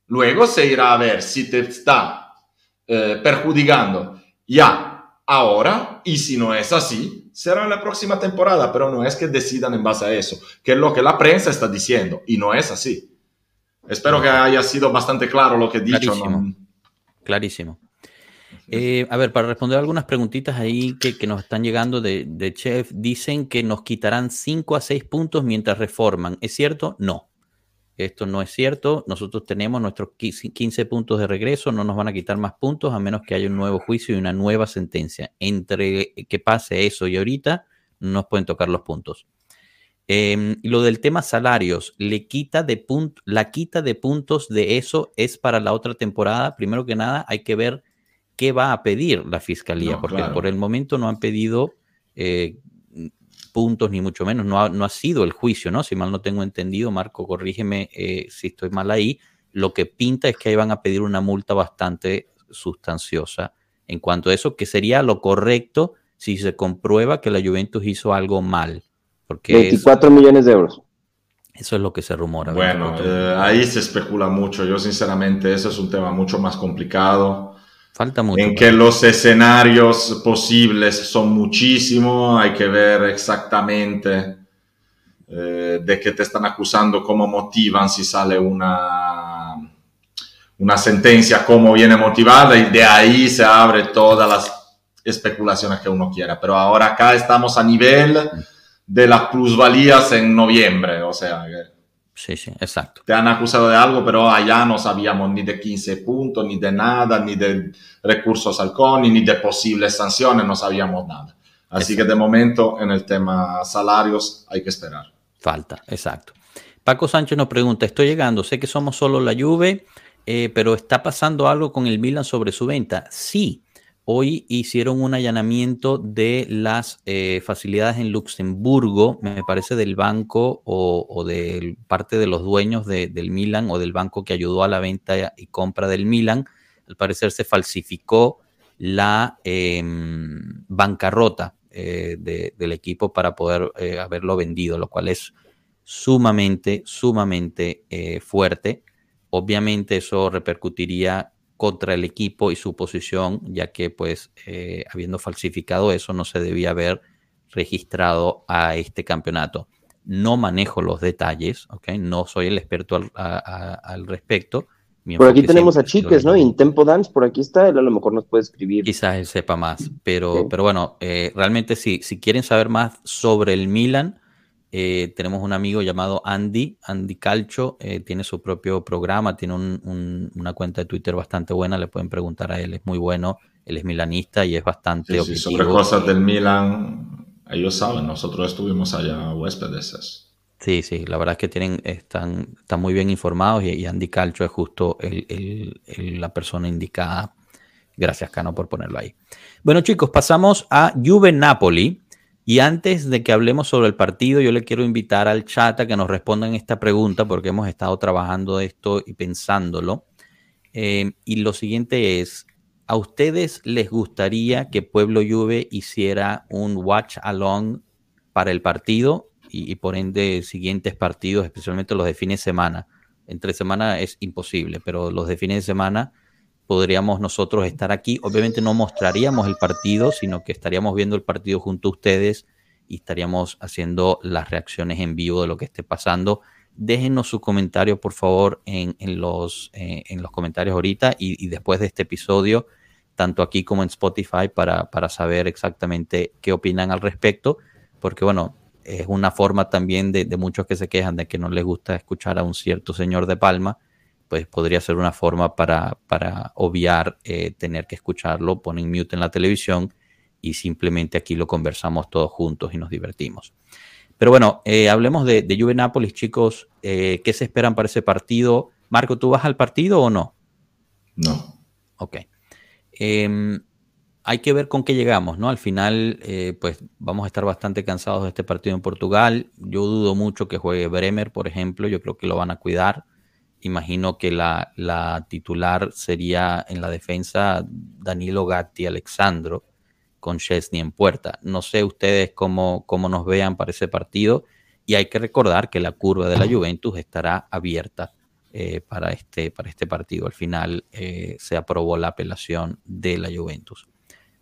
luego se irá a ver si te está eh, perjudicando ya ahora y si no es así, será en la próxima temporada, pero no es que decidan en base a eso, que es lo que la prensa está diciendo y no es así. Espero que haya sido bastante claro lo que he dicho. Clarísimo. Clarísimo. Eh, a ver, para responder algunas preguntitas ahí que, nos están llegando de, Chef, dicen que nos quitarán 5 a 6 puntos mientras reforman. ¿Es cierto? No. Esto no es cierto. Nosotros tenemos nuestros 15 puntos de regreso, no nos van a quitar más puntos a menos que haya un nuevo juicio y una nueva sentencia. Entre que pase eso y ahorita, no nos pueden tocar los puntos. Y lo del tema salarios, le quita de la quita de puntos de eso es para la otra temporada. Primero que nada, hay que ver qué va a pedir la fiscalía, porque por el momento no han pedido eh, puntos ni mucho menos, no ha, no ha, sido el juicio, ¿no? Si mal no tengo entendido, Marco, corrígeme eh, si estoy mal ahí, lo que pinta es que ahí van a pedir una multa bastante sustanciosa en cuanto a eso, que sería lo correcto si se comprueba que la Juventus hizo algo mal. Porque 24 millones de euros. Eso es lo que se rumora. Bueno, eh, ahí se especula mucho. Yo sinceramente, eso es un tema mucho más complicado. Falta mucho. En que los escenarios posibles son muchísimos. Hay que ver exactamente eh, de qué te están acusando, cómo motivan, si sale una, una sentencia, cómo viene motivada y de ahí se abre todas las especulaciones que uno quiera. Pero ahora acá estamos a nivel de las plusvalías en noviembre, o sea Sí, sí, exacto. Te han acusado de algo, pero allá no sabíamos ni de 15 puntos, ni de nada, ni de recursos al CONI, ni de posibles sanciones, no sabíamos nada. Así que de momento en el tema salarios hay que esperar. Falta, exacto. Paco Sánchez nos pregunta, estoy llegando, sé que somos solo la Juve, eh, pero ¿está pasando algo con el Milan sobre su venta? Sí, Hoy hicieron un allanamiento de las eh, facilidades en Luxemburgo, me parece del banco o, de parte de los dueños del Milan o del banco que ayudó a la venta y compra del Milan. Al parecer se falsificó la em, bancarrota eh, del equipo para poder eh, haberlo vendido, lo cual es sumamente, sumamente fuerte. Obviamente eso repercutiría contra el equipo y su posición, ya que pues eh, habiendo falsificado eso no se debía haber registrado a este campeonato. No manejo los detalles, ¿ok? No soy el experto al, respecto. por aquí tenemos a Chiques, ¿no? En Tempo Dance, por aquí está, él a lo mejor nos puede escribir. Quizás él sepa más, pero, pero bueno, eh, realmente sí, si quieren saber más sobre el Milan, eh, tenemos un amigo llamado Andy, Andy Calcho, eh, tiene su propio programa, tiene una cuenta de Twitter bastante buena, le pueden preguntar a él, es muy bueno, él es milanista y es bastante sí, sobre cosas del Milan, ellos saben, nosotros estuvimos allá huéspedes. Sí, sí, la verdad es que tienen, están, están muy bien informados y, Andy Calcho es justo la persona indicada. Gracias, Cano, por ponerlo ahí. Bueno, chicos, pasamos a Juve Napoli. Y antes de que hablemos sobre el partido, yo le quiero invitar al chat a que nos respondan esta pregunta porque hemos estado trabajando esto y pensándolo. Eh, y lo siguiente es, ¿a ustedes les gustaría que Pueblo Juve hiciera un watch along para el partido y, por ende siguientes partidos, especialmente los de fin de semana? Entre semana es imposible, pero los de fin de semana podríamos nosotros estar aquí. Obviamente no mostraríamos el partido, sino que estaríamos viendo el partido junto a ustedes y estaríamos haciendo las reacciones en vivo de lo que esté pasando. Déjenos su comentario, por favor, en, los, eh, en los comentarios ahorita y, después de este episodio, tanto aquí como en Spotify, para, para saber exactamente qué opinan al respecto, porque bueno, es una forma también de, de muchos que se quejan de que no les gusta escuchar a un cierto señor de Palma pues podría ser una forma para, obviar eh, tener que escucharlo, ponen mute en la televisión y simplemente aquí lo conversamos todos juntos y nos divertimos. Pero bueno, eh, hablemos de, de Juve Nápoles, chicos. Eh, ¿Qué se esperan para ese partido? Marco, ¿tú vas al partido o no? No. Ok. Em, hay que ver con qué llegamos, ¿no? Al final, pues vamos a estar bastante cansados de este partido en Portugal. Yo dudo mucho que juegue Bremer, por ejemplo. Yo creo que lo van a cuidar. Imagino que la, titular sería en la defensa Danilo Gatti Alexandro con Chesney en puerta. No sé ustedes cómo, cómo nos vean para ese partido y hay que recordar que la curva de la Juventus estará abierta eh, para, este, para este partido. Al final eh, se aprobó la apelación de la Juventus.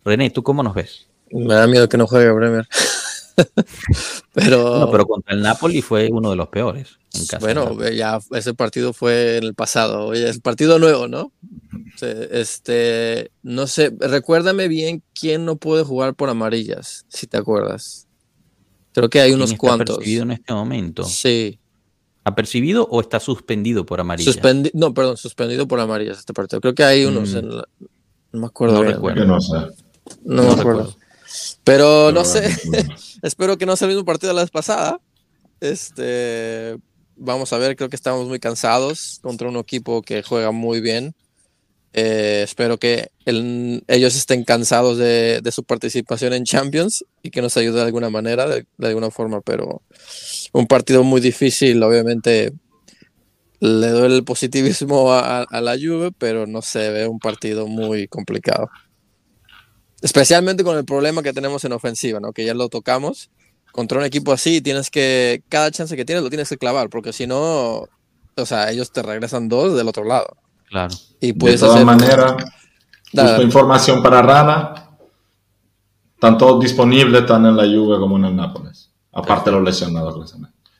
René, ¿tú cómo nos ves? Me da miedo que no juegue Bremer. pero... pero contra el Napoli fue uno de los peores. bueno, ya ese partido fue en el pasado, es el partido nuevo, ¿no? Este, no sé, recuérdame bien quién no puede jugar por amarillas, si te acuerdas. Creo que hay unos está cuantos. ¿Apercibido en este momento? Sí. ¿Apercibido o está suspendido por amarillas? no, perdón, suspendido por amarillas este partido. Creo que hay unos mm. en No me acuerdo. No recuerdo. No, no, me acuerdo. Pero no sé, espero que no sea el mismo partido de la vez pasada. Este, vamos a ver, creo que estamos muy cansados contra un equipo que juega muy bien. Eh, espero que ellos estén cansados de, su participación en Champions y que nos ayude de alguna manera, de, alguna forma, pero un partido muy difícil, obviamente le doy el positivismo a, a la Juve, pero no se ve un partido muy complicado. Especialmente con el problema que tenemos en ofensiva, ¿no? Que ya lo tocamos. Contra un equipo así tienes que, cada chance que tienes lo tienes que clavar, porque si no, o sea, ellos te regresan dos del otro lado. Claro. Y puedes de todas maneras, busco información para Rana. Están todos disponibles, están en la Juve como en el Nápoles. Aparte de los lesionados,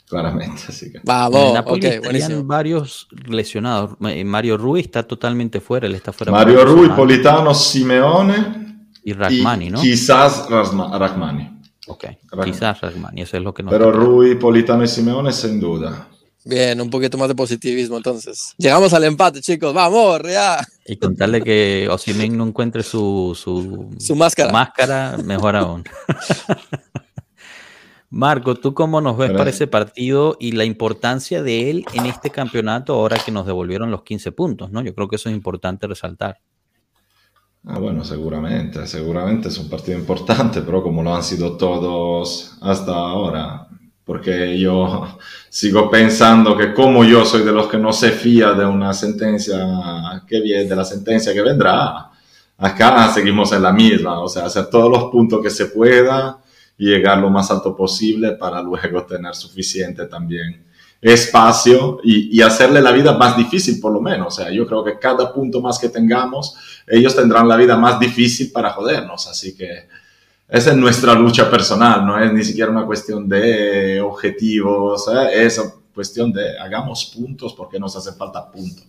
claramente. Así que. Vamos, en varios lesionados. Mario Ruiz está totalmente fuera, él está fuera. Mario Ruiz, Politano, Simeone. Y Rachmani, ¿no? Quizás Rachmani. Ok, quizás Rachmani, eso es lo que no. Pero Ruiz, Politano y Simeone, sin duda. Bien, un poquito más de positivismo entonces. Llegamos al empate, chicos. Vamos, Rea. Y contarle que Osimen no encuentre su, su, máscara. máscara, mejor aún. Marco, ¿tú cómo nos ves para ese partido y la importancia de él en este campeonato ahora que nos devolvieron los 15 puntos? ¿no? Yo creo que eso es importante resaltar. Ah, bueno, seguramente, seguramente es un partido importante, pero como lo han sido todos hasta ahora, porque yo sigo pensando que como yo soy de los que no se fía de una sentencia que viene, de la sentencia que vendrá, acá seguimos en la misma, o sea, hacer todos los puntos que se pueda y llegar lo más alto posible para luego tener suficiente también espacio y, y, hacerle la vida más difícil por lo menos. O sea, yo creo que cada punto más que tengamos, ellos tendrán la vida más difícil para jodernos. Así que esa es nuestra lucha personal, no es ni siquiera una cuestión de objetivos, ¿eh? es cuestión de hagamos puntos porque nos hace falta puntos,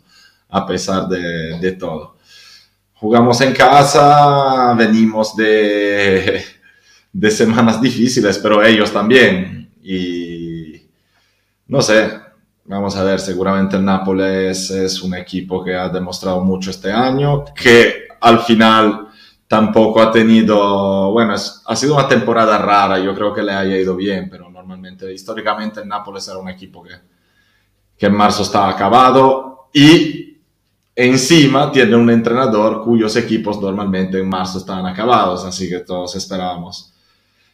a pesar de, de todo. Jugamos en casa, venimos de, de semanas difíciles, pero ellos también. Y no sé, vamos a ver, seguramente el Nápoles es un equipo que ha demostrado mucho este año, que al final tampoco ha tenido, bueno, ha sido una temporada rara, yo creo que le haya ido bien, pero normalmente, históricamente el Nápoles era un equipo que, que en marzo estaba acabado y encima tiene un entrenador cuyos equipos normalmente en marzo estaban acabados, así que todos esperábamos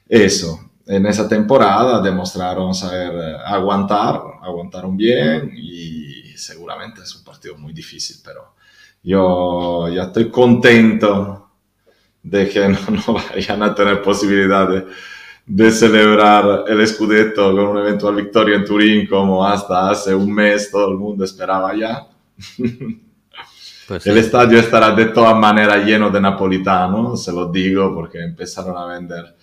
eso. En esa temporada demostraron saber eh, aguantar, aguantaron bien y seguramente es un partido muy difícil, pero yo ya estoy contento de que no, vayan a tener posibilidad de, celebrar el Scudetto con una eventual victoria en Turín como hasta hace un mes todo el mundo esperaba ya. Pues el estadio estará de todas maneras lleno de napolitanos, se lo digo porque empezaron a vender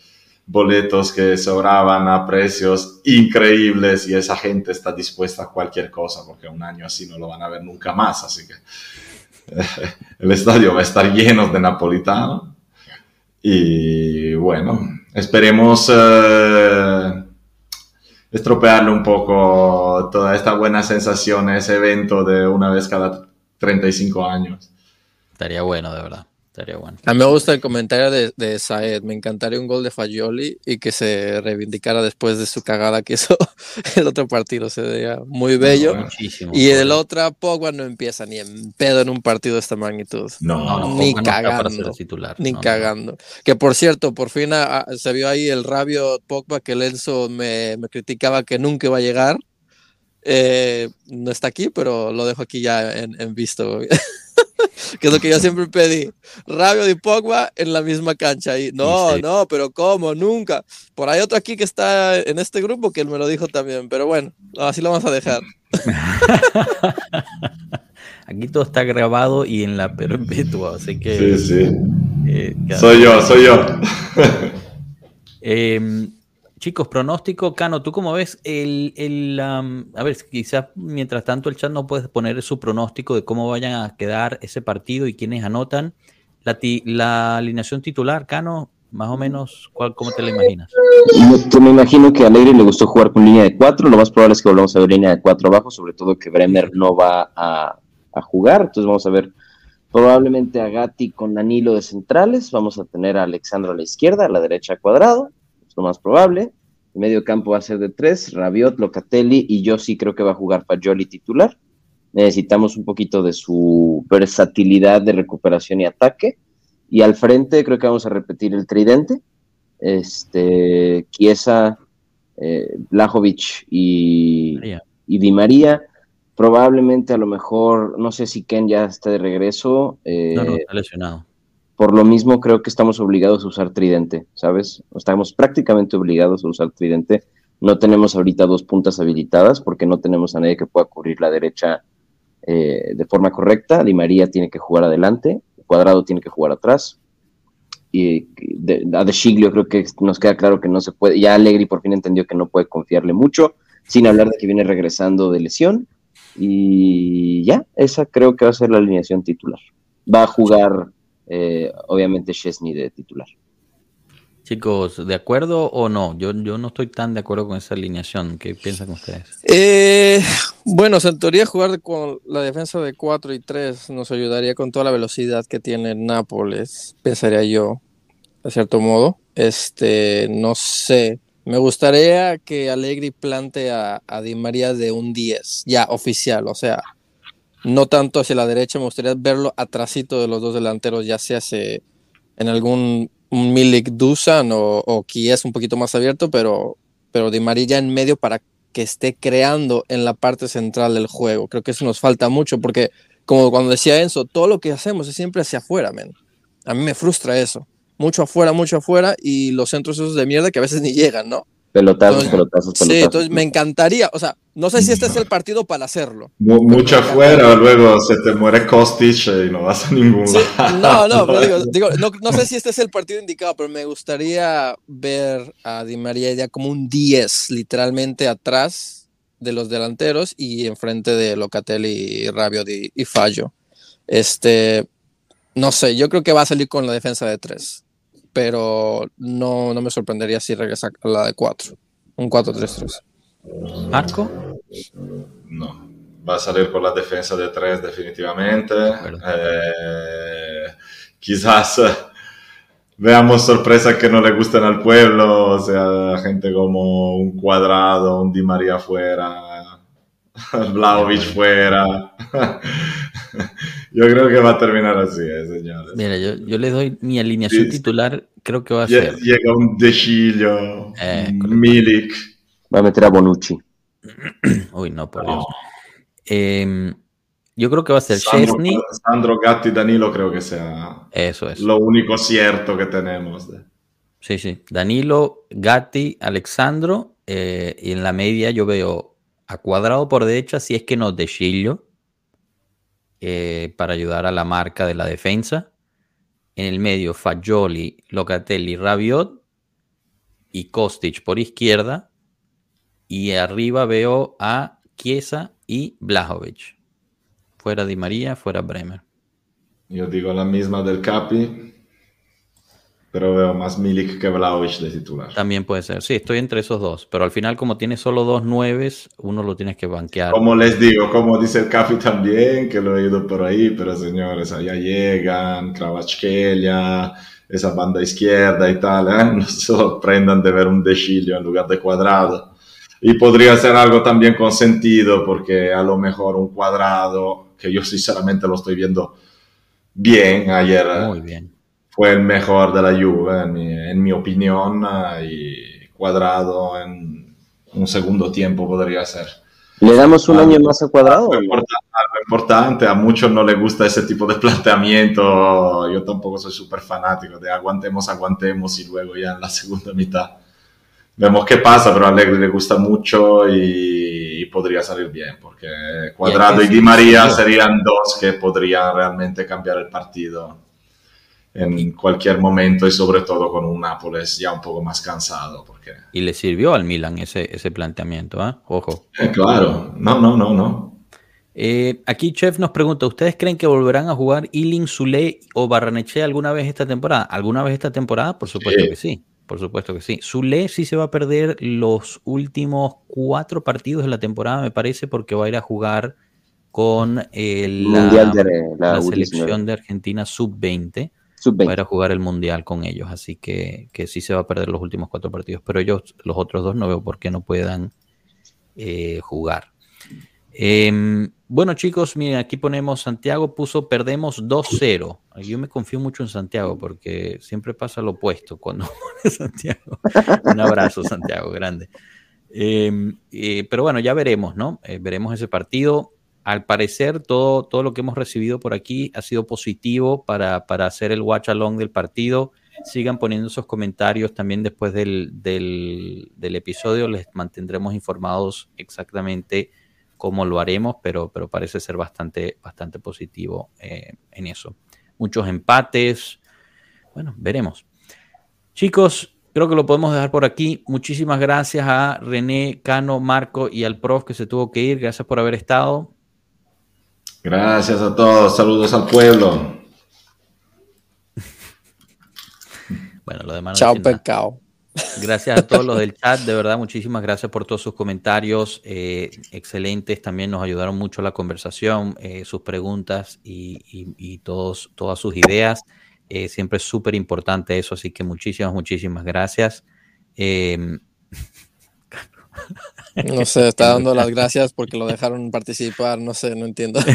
boletos que sobraban a precios increíbles y esa gente está dispuesta a cualquier cosa porque un año así no lo van a ver nunca más, así que el estadio va a estar lleno de napolitanos y bueno, esperemos eh, estropearle un poco toda esta buena sensación, ese evento de una vez cada 35 años. Estaría bueno, de verdad. A mí me gusta el comentario de, de Saed. Me encantaría un gol de Fagioli y que se reivindicara después de su cagada que hizo el otro partido. Sería muy bello. y el otro, Pogba no empieza ni en pedo en un partido de esta magnitud. No, ni cagando. ni cagando. Que por cierto, por fin se vio ahí el rabio Pogba que Lenzo me, me criticaba que nunca iba a llegar. Eh, no está aquí, pero lo dejo aquí ya en, en visto. que es lo que yo siempre pedí. Rabio de Pogba en la misma cancha. Y no, no, pero ¿cómo? Nunca. Por ahí otro aquí que está en este grupo que él me lo dijo también. Pero bueno, así lo vamos a dejar. aquí todo está grabado y en la perpetua, así que... Sí, sí. Eh, soy yo, soy yo. eh, Chicos, pronóstico, Cano, ¿tú cómo ves? El, a ver, quizás mientras tanto el chat no puede poner su pronóstico de cómo vayan a quedar ese partido y quiénes anotan. La, alineación titular, Cano, más o menos, ¿cuál, ¿cómo te la imaginas? Yo me imagino que a Alegre le gustó jugar con línea de cuatro. Lo más probable es que volvamos a ver línea de cuatro abajo, sobre todo que Bremer no va a, a jugar. Entonces vamos a ver probablemente a Gatti con Danilo de centrales. Vamos a tener a Alexandro a la izquierda, a la derecha cuadrado lo más probable. El medio campo va a ser de tres, Rabiot, Locatelli y yo sí creo que va a jugar Fagioli titular. Necesitamos un poquito de su versatilidad de recuperación y ataque. Y al frente creo que vamos a repetir el tridente. Este, Chiesa, eh, Blajovic y, y Di María. Probablemente a lo mejor, no sé si Ken ya está de regreso. Eh, no, no, está lesionado por lo mismo creo que estamos obligados a usar tridente, ¿sabes? Estamos prácticamente obligados a usar tridente. No tenemos ahorita dos puntas habilitadas porque no tenemos a nadie que pueda cubrir la derecha eh, de forma correcta. Di María tiene que jugar adelante, Cuadrado tiene que jugar atrás. Y de, a De creo que nos queda claro que no se puede. Ya Allegri por fin entendió que no puede confiarle mucho, sin hablar de que viene regresando de lesión. Y ya, esa creo que va a ser la alineación titular. Va a jugar eh, obviamente Chesney de titular. Chicos, ¿de acuerdo o no? Yo, yo no estoy tan de acuerdo con esa alineación. ¿Qué piensan ustedes? Eh, bueno, en teoría jugar con la defensa de 4 y 3 nos ayudaría con toda la velocidad que tiene Nápoles, pensaría yo, de cierto modo. Este, no sé. Me gustaría que Allegri plante a, a Di María de un 10, ya oficial, o sea, no tanto hacia la derecha, me gustaría verlo atrásito de los dos delanteros, ya sea en algún Milik Dusan o, o es un poquito más abierto, pero, pero Di María en medio para que esté creando en la parte central del juego. Creo que eso nos falta mucho porque, como cuando decía Enzo, todo lo que hacemos es siempre hacia afuera, men. A mí me frustra eso. Mucho afuera, mucho afuera y los centros esos de mierda que a veces ni llegan, ¿no? Pelotazos, pelotazos, pelotazos. Sí, entonces me encantaría, o sea, no sé si este es el partido para hacerlo. Mucho afuera, luego se te muere Kostic y no vas a ningún lado. No, no, pero digo, no, no, sé si este es el partido indicado, pero me gustaría ver a Di María ya como un 10, literalmente atrás de los delanteros y enfrente de Locatelli, Rabiot y, y Fallo. Este, no sé, yo creo que va a salir con la defensa de 3 pero no, no me sorprendería si regresa a la de 4. Un 4-3-3. ¿Marco? No. Va a salir con la defensa de 3 definitivamente. Eh, quizás eh, veamos sorpresas que no le gusten al pueblo, o sea, gente como un cuadrado, un Di María fuera, Vlaovic fuera. yo creo que va a terminar así, eh, señores. Mira, yo, yo, le doy mi alineación titular, creo que va a ser. Llega un De eh, Milik. Va a meter a Bonucci. Uy, no, por Dios. Eh, yo creo que va a ser Sandro, Chesney. Sandro Gatti Danilo creo que sea Eso es. lo único cierto que tenemos. De... Sí, sí. Danilo, Gatti, Alexandro. Eh, y en la media yo veo a cuadrado por derecha, si es que no, de Chillo eh, para ayudar a la marca de la defensa. En el medio, Fagioli, Locatelli, Rabiot y Kostic por izquierda. Y arriba veo a Chiesa y Blajovic. Fuera Di María, fuera Bremer. Yo digo la misma del Capi pero veo más Milik que Vlaovic de titular. También puede ser. Sí, estoy entre esos dos. Pero al final, como tiene solo dos nueves, uno lo tienes que banquear. Como les digo, como dice el Capi también, que lo he ido por ahí, pero señores, allá llegan, Kravachkelia, esa banda izquierda y tal, ¿eh? no se sorprendan de ver un Chilio en lugar de cuadrado. Y podría ser algo también con sentido, porque a lo mejor un cuadrado, que yo sinceramente lo estoy viendo bien ayer. ¿eh? Muy bien fue el mejor de la Juve, en mi, en mi opinión, eh, y Cuadrado en un segundo tiempo podría ser. ¿Le damos un ah, año más a Cuadrado? Algo importante, a muchos no les gusta ese tipo de planteamiento, yo tampoco soy súper fanático de aguantemos, aguantemos y luego ya en la segunda mitad vemos qué pasa, pero a Allegri le gusta mucho y, podría salir bien, porque Cuadrado y, y Di María serían dos que podrían realmente cambiar el partido en cualquier momento y sobre todo con un Nápoles ya un poco más cansado. Porque... Y le sirvió al Milan ese, ese planteamiento, ¿eh? Ojo. Eh, claro, no, no, no, no. Eh, aquí Chef nos pregunta, ¿ustedes creen que volverán a jugar Ilin, Zule o Barraneche alguna vez esta temporada? ¿Alguna vez esta temporada? Por supuesto que sí. Por supuesto que sí. Zule sí se va a perder los últimos cuatro partidos de la temporada, me parece, porque va a ir a jugar con el, la, la selección de Argentina sub-20 para jugar el mundial con ellos. Así que, que, sí se va a perder los últimos cuatro partidos. Pero ellos, los otros dos, no veo por qué no puedan eh, jugar. Em, bueno, chicos, miren, aquí ponemos Santiago puso perdemos 2-0. Yo me confío mucho en Santiago porque siempre pasa lo opuesto cuando pone Santiago. Un abrazo, Santiago, grande. Em, eh, pero bueno, ya veremos, ¿no? Eh, veremos ese partido al parecer todo, todo lo que hemos recibido por aquí ha sido positivo para, para hacer el watch along del partido. Sigan poniendo esos comentarios también después del, del, del episodio. Les mantendremos informados exactamente cómo lo haremos, pero, pero parece ser bastante, bastante positivo eh, en eso. Muchos empates. Bueno, veremos. Chicos, creo que lo podemos dejar por aquí. Muchísimas gracias a René, Cano, Marco y al prof que se tuvo que ir. Gracias por haber estado. Gracias a todos. Saludos al pueblo. bueno, lo demás. Chao, pecado. Gracias a todos los del chat, de verdad, muchísimas gracias por todos sus comentarios, eh, excelentes, también nos ayudaron mucho la conversación, eh, sus preguntas y, todos, todas sus ideas. Eh, siempre es súper importante eso, así que muchísimas, muchísimas gracias. No sé, está dando las gracias porque lo dejaron participar, no sé, no entiendo.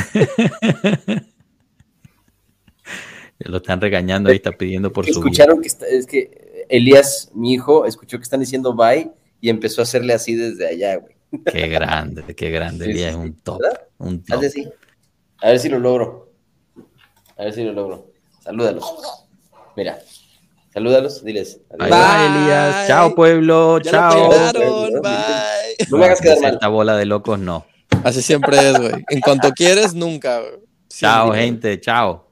Lo están regañando ahí, está pidiendo por su. Escucharon que es que Elías, mi hijo, escuchó que están diciendo bye y empezó a hacerle así desde allá, güey. Qué grande, qué grande. Elías es un top. Un top. así. A ver si lo logro. A ver si lo logro. Salúdalos. Mira. Salúdalos, diles. Bye, Elías. Chao, pueblo. Chao. bye. No me hagas quedar mal. Esta bola de locos, no. Así siempre es, güey. En cuanto quieres, nunca. Chao, gente. Chao.